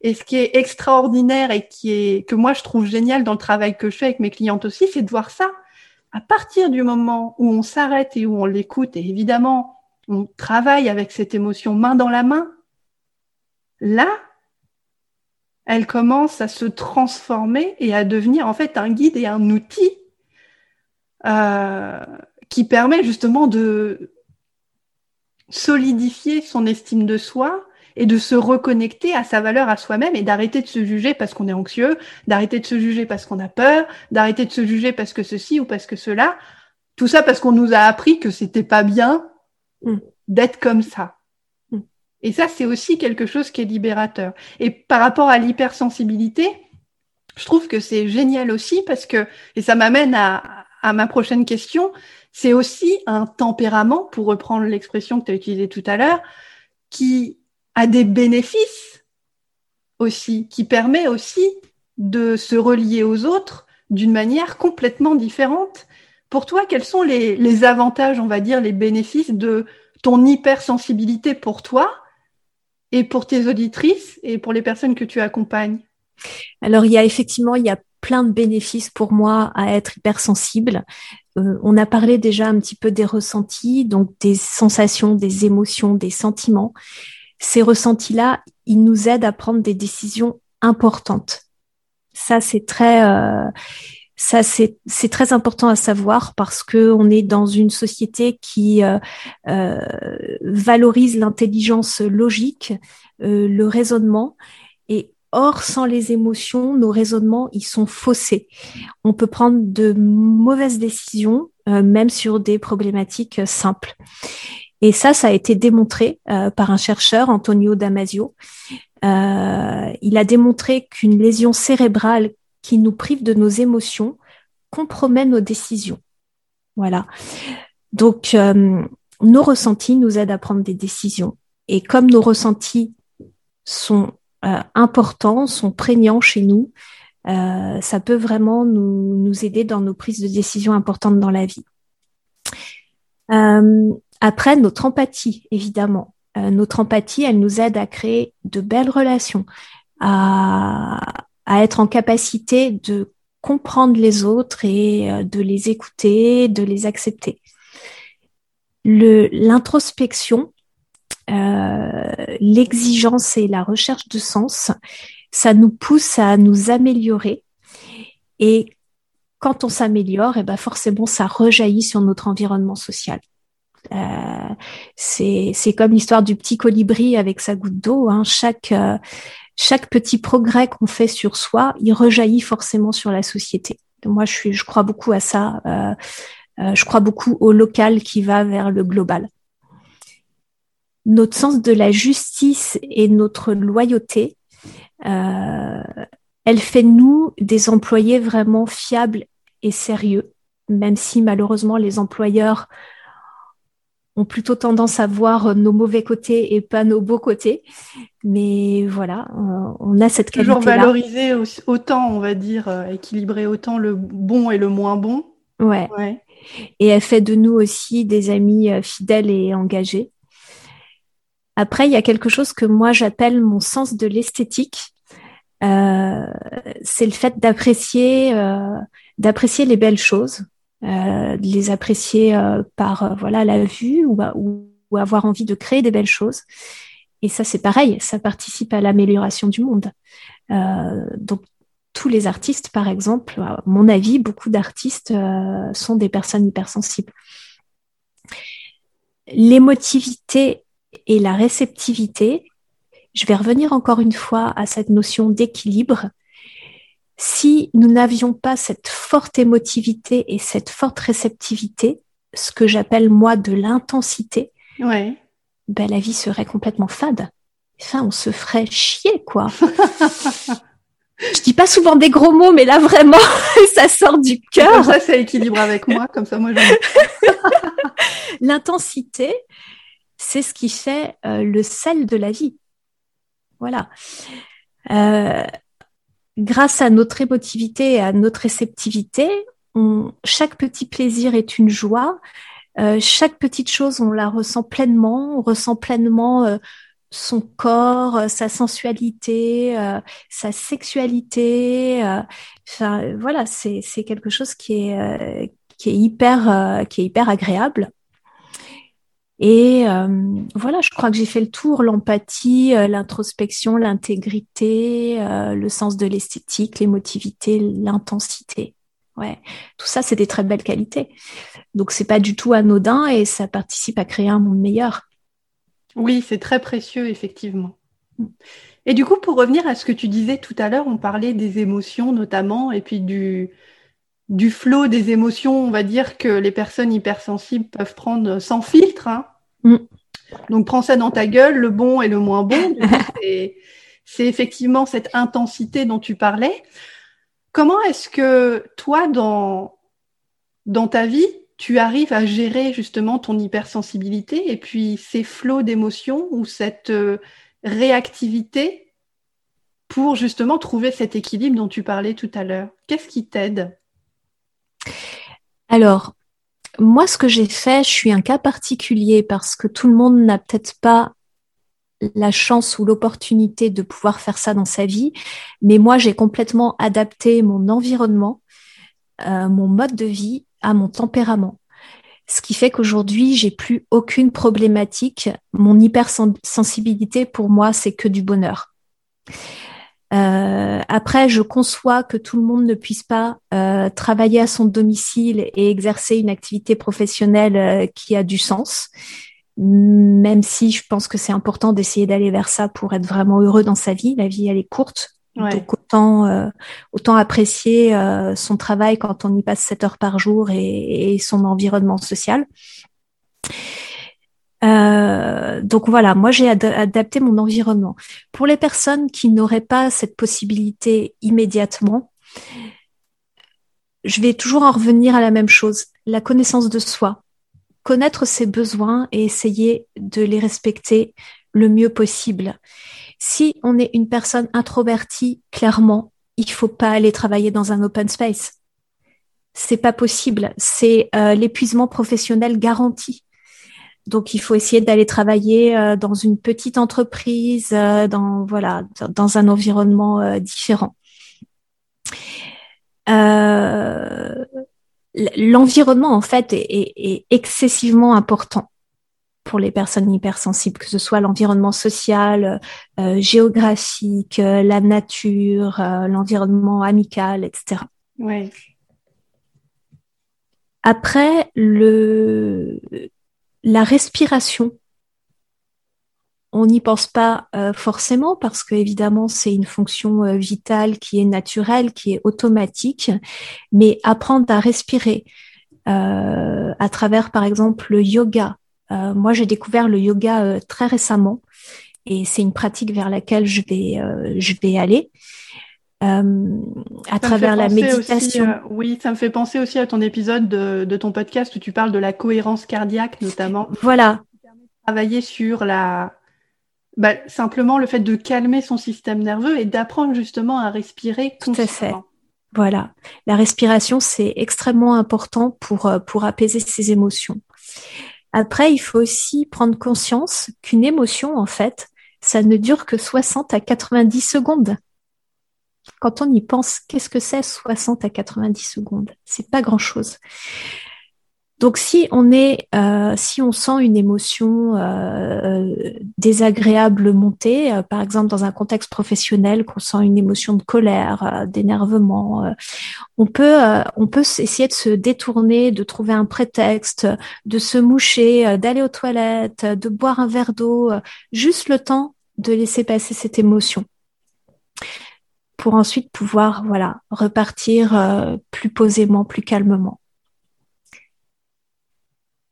Et ce qui est extraordinaire et qui est que moi je trouve génial dans le travail que je fais avec mes clientes aussi, c'est de voir ça. À partir du moment où on s'arrête et où on l'écoute, et évidemment on travaille avec cette émotion main dans la main, là, elle commence à se transformer et à devenir en fait un guide et un outil euh, qui permet justement de solidifier son estime de soi et de se reconnecter à sa valeur à soi-même et d'arrêter de se juger parce qu'on est anxieux, d'arrêter de se juger parce qu'on a peur, d'arrêter de se juger parce que ceci ou parce que cela. Tout ça parce qu'on nous a appris que c'était pas bien mm. d'être comme ça. Et ça, c'est aussi quelque chose qui est libérateur. Et par rapport à l'hypersensibilité, je trouve que c'est génial aussi parce que, et ça m'amène à, à ma prochaine question, c'est aussi un tempérament, pour reprendre l'expression que tu as utilisée tout à l'heure, qui a des bénéfices aussi, qui permet aussi de se relier aux autres d'une manière complètement différente. Pour toi, quels sont les, avantages, on va dire, les bénéfices de ton hypersensibilité pour toi et pour tes auditrices et pour les personnes que tu accompagnes? Alors, il y a effectivement, il y a plein de bénéfices pour moi à être hypersensible. Euh, on a parlé déjà un petit peu des ressentis, donc des sensations, des émotions, des sentiments. Ces ressentis-là, ils nous aident à prendre des décisions importantes. Ça, c'est très, euh, ça c'est très important à savoir parce que on est dans une société qui euh, euh, valorise l'intelligence logique, euh, le raisonnement Or, sans les émotions, nos raisonnements, ils sont faussés. On peut prendre de mauvaises décisions, même sur des problématiques simples. Et ça, ça a été démontré par un chercheur, Antonio Damasio. il a démontré qu'une lésion cérébrale qui nous prive de nos émotions compromet nos décisions. Voilà. Donc, euh, nos ressentis nous aident à prendre des décisions. Et comme nos ressentis sont euh, importants, sont prégnants chez nous, euh, ça peut vraiment nous, nous, aider dans nos prises de décisions importantes dans la vie. après, notre empathie, évidemment. notre empathie, elle nous aide à créer de belles relations, à, à être en capacité de comprendre les autres et euh, de les écouter, de les accepter. L'introspection, euh, l'exigence et la recherche de sens, ça nous pousse à nous améliorer. Et quand on s'améliore, et eh ben forcément, ça rejaillit sur notre environnement social. Euh, c'est comme l'histoire du petit colibri avec sa goutte d'eau. Hein. Chaque, euh, chaque petit progrès qu'on fait sur soi, il rejaillit forcément sur la société. Moi, je, suis, je crois beaucoup à ça. Euh, euh, je crois beaucoup au local qui va vers le global. Notre sens de la justice et notre loyauté, euh, elle fait de nous des employés vraiment fiables et sérieux, même si malheureusement les employeurs ont plutôt tendance à voir nos mauvais côtés et pas nos beaux côtés. Mais voilà, on a cette qualité. Toujours valoriser autant, on va dire, euh, équilibrer autant le bon et le moins bon. Ouais. Et elle fait de nous aussi des amis euh, fidèles et engagés. Après, il y a quelque chose que moi j'appelle mon sens de l'esthétique. Euh, c'est le fait d'apprécier, d'apprécier les belles choses, euh, de les apprécier euh, par euh, voilà la vue ou, ou, avoir envie de créer des belles choses. Et ça, c'est pareil, ça participe à l'amélioration du monde. donc, tous les artistes, par exemple, à mon avis, beaucoup d'artistes sont des personnes hypersensibles. L'émotivité et la réceptivité, je vais revenir encore une fois à cette notion d'équilibre si nous n'avions pas cette forte émotivité et cette forte réceptivité, ce que j'appelle moi de l'intensité, ouais. ben, la vie serait complètement fade. Enfin, on se ferait chier, quoi. [LAUGHS] Je dis pas souvent des gros mots, mais là vraiment, [LAUGHS] ça sort du cœur. Ça, ça équilibre avec moi, comme ça, moi. [LAUGHS] L'intensité, c'est ce qui fait euh, le sel de la vie. Voilà. Euh, grâce à notre émotivité et à notre réceptivité, chaque petit plaisir est une joie. Euh, chaque petite chose, on la ressent pleinement, on ressent pleinement euh, son corps, euh, sa sensualité, sa sexualité. Enfin, voilà, c'est quelque chose qui est qui est hyper qui est hyper agréable. Et euh, voilà, je crois que j'ai fait le tour, l'empathie, euh, l'introspection, l'intégrité, euh, le sens de l'esthétique, l'émotivité, l'intensité. Ouais, tout ça, c'est des très belles qualités. Donc, c'est pas du tout anodin et ça participe à créer un monde meilleur. Oui, c'est très précieux, effectivement. Mm. Et du coup, pour revenir à ce que tu disais tout à l'heure, on parlait des émotions notamment, et puis du, du flot des émotions, on va dire que les personnes hypersensibles peuvent prendre sans filtre. Hein. Mm. Donc prends ça dans ta gueule, le bon et le moins bon. [LAUGHS] c'est effectivement cette intensité dont tu parlais. Comment est-ce que toi, dans, dans ta vie, tu arrives à gérer justement ton hypersensibilité et puis ces flots d'émotions ou cette euh, réactivité pour justement trouver cet équilibre dont tu parlais tout à l'heure? Qu'est-ce qui t'aide? Alors, moi, ce que j'ai fait, je suis un cas particulier parce que tout le monde n'a peut-être pas la chance ou l'opportunité de pouvoir faire ça dans sa vie. Mais moi, j'ai complètement adapté mon environnement, euh, mon mode de vie à mon tempérament. Ce qui fait qu'aujourd'hui, j'ai plus aucune problématique. Mon hypersensibilité, pour moi, c'est que du bonheur. Euh, après, je conçois que tout le monde ne puisse pas euh, travailler à son domicile et exercer une activité professionnelle euh, qui a du sens, même si je pense que c'est important d'essayer d'aller vers ça pour être vraiment heureux dans sa vie. La vie, elle est courte. Donc autant, autant apprécier son travail quand on y passe 7 heures par jour et, et son environnement social. Euh, donc voilà, moi j'ai adapté mon environnement. Pour les personnes qui n'auraient pas cette possibilité immédiatement, je vais toujours en revenir à la même chose, la connaissance de soi. Connaître ses besoins et essayer de les respecter le mieux possible. Si on est une personne introvertie, clairement, il faut pas aller travailler dans un open space. C'est pas possible. C'est euh, l'épuisement professionnel garanti. Donc, il faut essayer d'aller travailler euh, dans une petite entreprise, euh, dans voilà, dans un environnement euh, différent. L'environnement, en fait, est, excessivement important pour les personnes hypersensibles, que ce soit l'environnement social, géographique, la nature, l'environnement amical, etc. Oui. Après, le, la respiration, on n'y pense pas euh, forcément parce que évidemment c'est une fonction euh, vitale qui est naturelle, qui est automatique, mais apprendre à respirer euh, à travers par exemple le yoga. moi j'ai découvert le yoga très récemment et c'est une pratique vers laquelle je vais je vais aller. Euh, à travers la méditation. Euh, oui, ça me fait penser aussi à ton épisode de, ton podcast où tu parles de la cohérence cardiaque notamment. Voilà. Travailler sur la bah, simplement le fait de calmer son système nerveux et d'apprendre justement à respirer Tout à fait. Voilà. La respiration, c'est extrêmement important pour, euh, pour apaiser ses émotions. Après, il faut aussi prendre conscience qu'une émotion, en fait, ça ne dure que 60 à 90 secondes. Quand on y pense, qu'est-ce que c'est 60 à 90 secondes? C'est pas grand-chose. Donc si on est, euh, si on sent une émotion euh, désagréable monter, euh, par exemple dans un contexte professionnel, qu'on sent une émotion de colère, d'énervement, on peut, on peut essayer de se détourner, de trouver un prétexte, de se moucher, d'aller aux toilettes, de boire un verre d'eau, juste le temps de laisser passer cette émotion pour ensuite pouvoir voilà repartir euh, plus posément, plus calmement.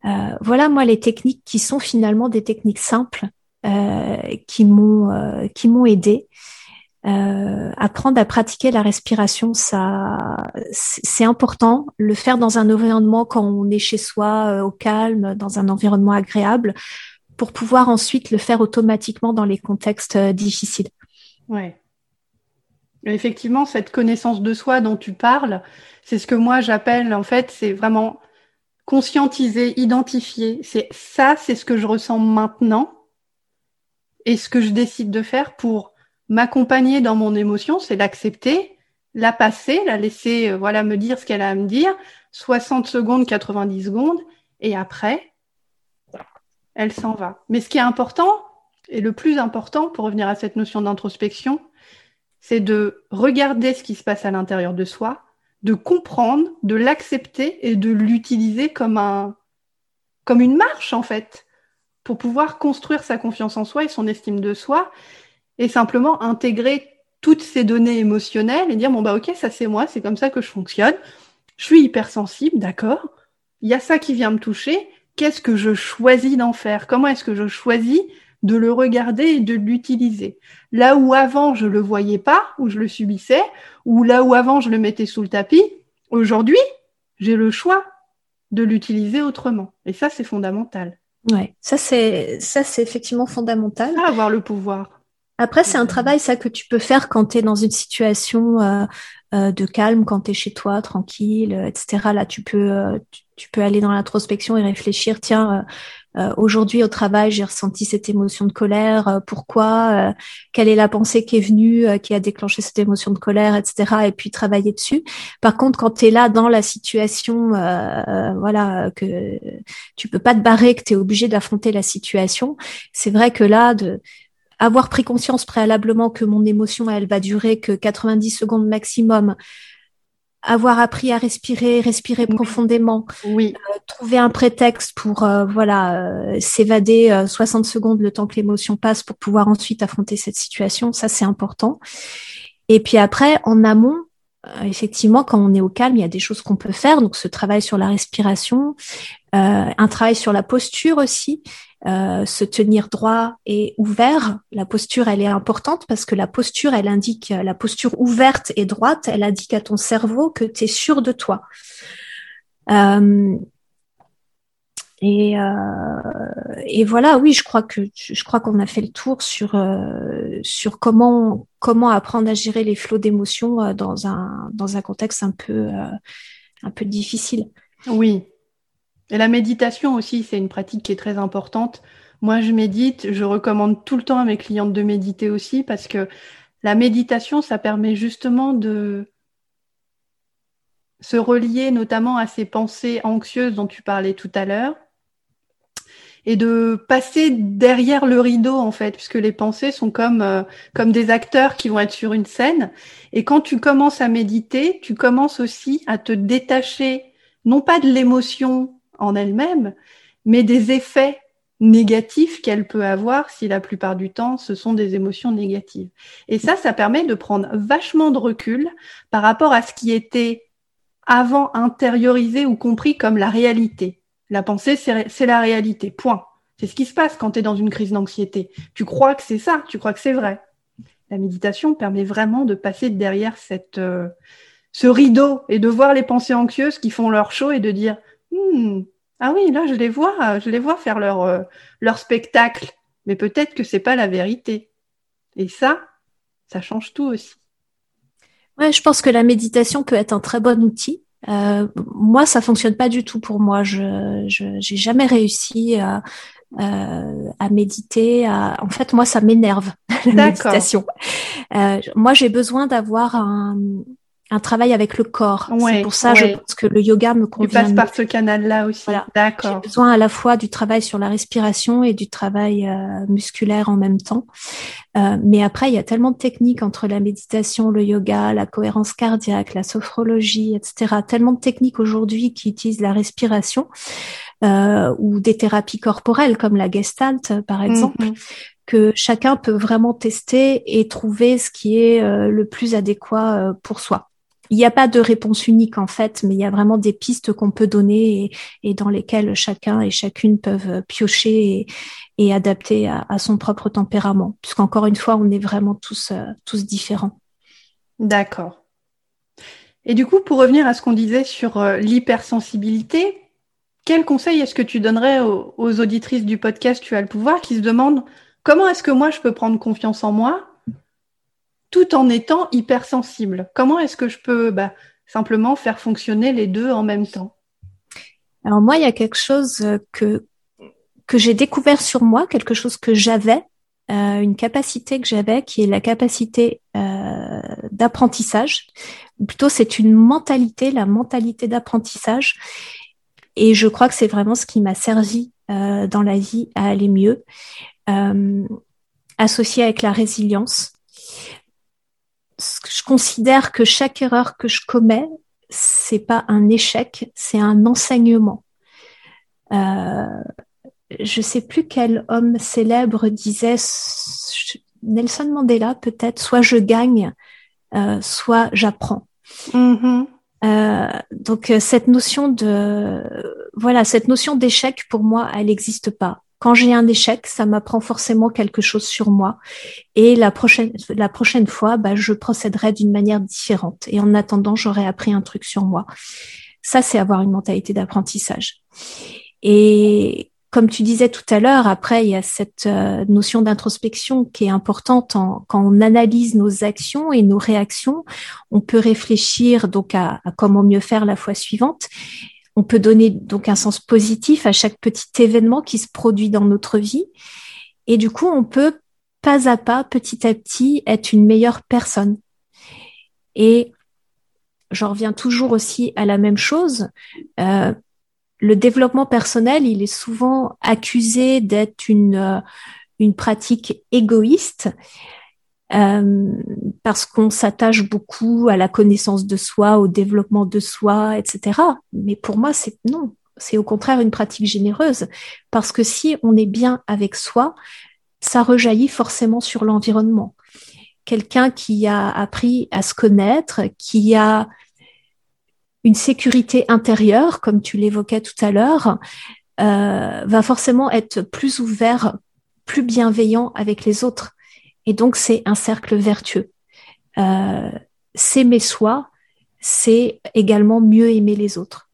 Euh, voilà moi les techniques qui sont finalement des techniques simples euh, qui m'ont qui m'ont aidé. apprendre à pratiquer la respiration, ça c'est important. Le faire dans un environnement quand on est chez soi, au calme, dans un environnement agréable, pour pouvoir ensuite le faire automatiquement dans les contextes difficiles. Ouais. Effectivement, cette connaissance de soi dont tu parles, c'est ce que moi j'appelle, en fait, c'est vraiment conscientiser, identifier. C'est ça, c'est ce que je ressens maintenant et ce que je décide de faire pour m'accompagner dans mon émotion, c'est l'accepter, la passer, la laisser, euh, voilà, me dire ce qu'elle a à me dire, 60 secondes, 90 secondes, et après, elle s'en va. Mais ce qui est important, et le plus important pour revenir à cette notion d'introspection, c'est de regarder ce qui se passe à l'intérieur de soi, de comprendre, de l'accepter et de l'utiliser comme un comme une marche en fait pour pouvoir construire sa confiance en soi et son estime de soi et simplement intégrer toutes ces données émotionnelles et dire bon bah OK, ça c'est moi, c'est comme ça que je fonctionne. Je suis hypersensible, d'accord. Il y a ça qui vient me toucher, qu'est-ce que je choisis d'en faire? Comment est-ce que je choisis de le regarder et de l'utiliser. Là où avant je le voyais pas, où je le subissais, ou là où avant je le mettais sous le tapis, aujourd'hui j'ai le choix de l'utiliser autrement. Et ça c'est fondamental. Ouais, ça c'est ça c'est effectivement fondamental. avoir le pouvoir. Après, c'est un travail ça que tu peux faire quand tu es dans une situation euh, euh, de calme, quand tu es chez toi, tranquille, etc. Là, tu peux, tu peux aller dans l'introspection et réfléchir, tiens, euh, euh, aujourd'hui au travail, j'ai ressenti cette émotion de colère, euh, pourquoi, quelle est la pensée qui est venue, qui a déclenché cette émotion de colère, etc. Et puis travailler dessus. Par contre, quand tu es là dans la situation, voilà, que tu peux pas te barrer, que tu es obligé d'affronter la situation, c'est vrai que là, de avoir pris conscience préalablement que mon émotion, elle va durer que 90 secondes maximum, avoir appris à respirer, respirer profondément, oui. Euh, trouver un prétexte pour euh, voilà euh, s'évader 60 secondes le temps que l'émotion passe pour pouvoir ensuite affronter cette situation, ça c'est important. Et puis après, en amont, effectivement, quand on est au calme, il y a des choses qu'on peut faire. Donc, ce travail sur la respiration, un travail sur la posture aussi. Euh, se tenir droit et ouvert. La posture, elle est importante parce que la posture, elle indique, la posture ouverte et droite, elle indique à ton cerveau que tu es sûr de toi. Euh, et, euh, et, voilà, oui, je crois que je crois qu'on a fait le tour sur sur comment comment apprendre à gérer les flots d'émotions dans un dans un contexte un peu un peu difficile. Oui, et la méditation aussi, c'est une pratique qui est très importante. Moi, je médite, je recommande tout le temps à mes clientes de méditer aussi parce que la méditation, ça permet justement de se relier notamment à ces pensées anxieuses dont tu parlais tout à l'heure et de passer derrière le rideau en fait, puisque les pensées sont comme euh, comme des acteurs qui vont être sur une scène. Et quand tu commences à méditer, tu commences aussi à te détacher non pas de l'émotion en elle-même, mais des effets négatifs qu'elle peut avoir si la plupart du temps ce sont des émotions négatives. Et ça, ça permet de prendre vachement de recul par rapport à ce qui était avant intériorisé ou compris comme la réalité. La pensée, c'est la réalité, point. C'est ce qui se passe quand tu es dans une crise d'anxiété. Tu crois que c'est ça, tu crois que c'est vrai. La méditation permet vraiment de passer derrière cette, euh, ce rideau et de voir les pensées anxieuses qui font leur show et de dire Hmm. Ah oui, là, je les vois, je les vois faire leur, euh, leur spectacle. Mais peut-être que c'est pas la vérité. Et ça, ça change tout aussi. Ouais, je pense que la méditation peut être un très bon outil. Euh, moi, ça fonctionne pas du tout pour moi. Je, j'ai jamais réussi à, euh, à méditer. En fait, moi, ça m'énerve [LAUGHS] la méditation. moi, j'ai besoin d'avoir un, un travail avec le corps. c'est pour ça, je pense que le yoga me convient. Tu passes par ce canal-là aussi. D'accord. J'ai besoin à la fois du travail sur la respiration et du travail euh, musculaire en même temps. Euh, mais après, il y a tellement de techniques entre la méditation, le yoga, la cohérence cardiaque, la sophrologie, etc. Tellement de techniques aujourd'hui qui utilisent la respiration euh, ou des thérapies corporelles comme la gestalt, par exemple. Mhm. que chacun peut vraiment tester et trouver ce qui est le plus adéquat pour soi il n'y a pas de réponse unique en fait, mais il y a vraiment des pistes qu'on peut donner et, dans lesquelles chacun et chacune peuvent piocher et, adapter à, son propre tempérament, puisqu'encore une fois, on est vraiment tous, euh, tous différents. D'accord. Et du coup, pour revenir à ce qu'on disait sur euh, l'hypersensibilité, quel conseil est-ce que tu donnerais aux auditrices du podcast Tu as le pouvoir qui se demandent comment est-ce que moi je peux prendre confiance en moi tout en étant hypersensible. Comment est-ce que je peux bah, simplement faire fonctionner les deux en même temps? Alors moi, il y a quelque chose que que j'ai découvert sur moi, quelque chose que j'avais, euh, une capacité que j'avais, qui est la capacité euh, d'apprentissage. Plutôt, c'est une mentalité, la mentalité d'apprentissage. Et je crois que c'est vraiment ce qui m'a servi euh, dans la vie à aller mieux, associé avec la résilience je considère que chaque erreur que je commets, c'est pas un échec, c'est un enseignement. Euh, je sais plus quel homme célèbre disait Nelson Mandela peut-être soit je gagne, euh, soit j'apprends. Mm-hmm. Euh, donc cette notion de voilà cette notion d'échec pour moi elle n'existe pas quand j'ai un échec, ça m'apprend forcément quelque chose sur moi. Et la prochaine, la prochaine fois, bah, je procéderai d'une manière différente. Et en attendant, j'aurai appris un truc sur moi. Ça, c'est avoir une mentalité d'apprentissage. Et comme tu disais tout à l'heure, après, il y a cette euh, notion d'introspection qui est importante quand on analyse nos actions et nos réactions. On peut réfléchir donc à comment mieux faire la fois suivante on peut donner donc un sens positif à chaque petit événement qui se produit dans notre vie. Et du coup, on peut pas à pas, petit à petit, être une meilleure personne. Et j'en reviens toujours aussi à la même chose. Euh, le développement personnel, il est souvent accusé d'être une, euh, une pratique égoïste euh, parce qu'on s'attache beaucoup à la connaissance de soi, au développement de soi, etc. Mais pour moi, c'est non. C'est au contraire une pratique généreuse parce que si on est bien avec soi, ça rejaillit forcément sur l'environnement. Quelqu'un qui a appris à se connaître, qui a une sécurité intérieure, comme tu l'évoquais tout à l'heure, euh, va forcément être plus ouvert, plus bienveillant avec les autres. Et donc, c'est un cercle vertueux. Euh, s'aimer soi, c'est également mieux aimer les autres.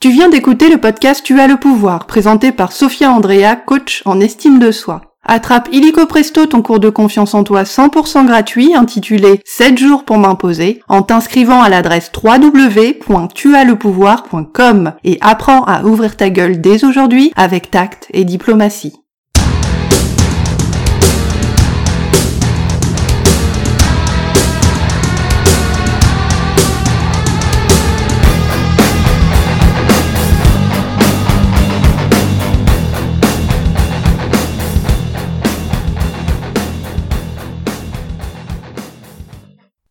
Tu viens d'écouter le podcast Tu as le pouvoir, présenté par Sophia Andrea, coach en estime de soi. Attrape illico presto ton cours de confiance en toi 100% gratuit intitulé 7 jours pour m'imposer en t'inscrivant à l'adresse www.tuaslepouvoir.com et apprends à ouvrir ta gueule dès aujourd'hui avec tact et diplomatie.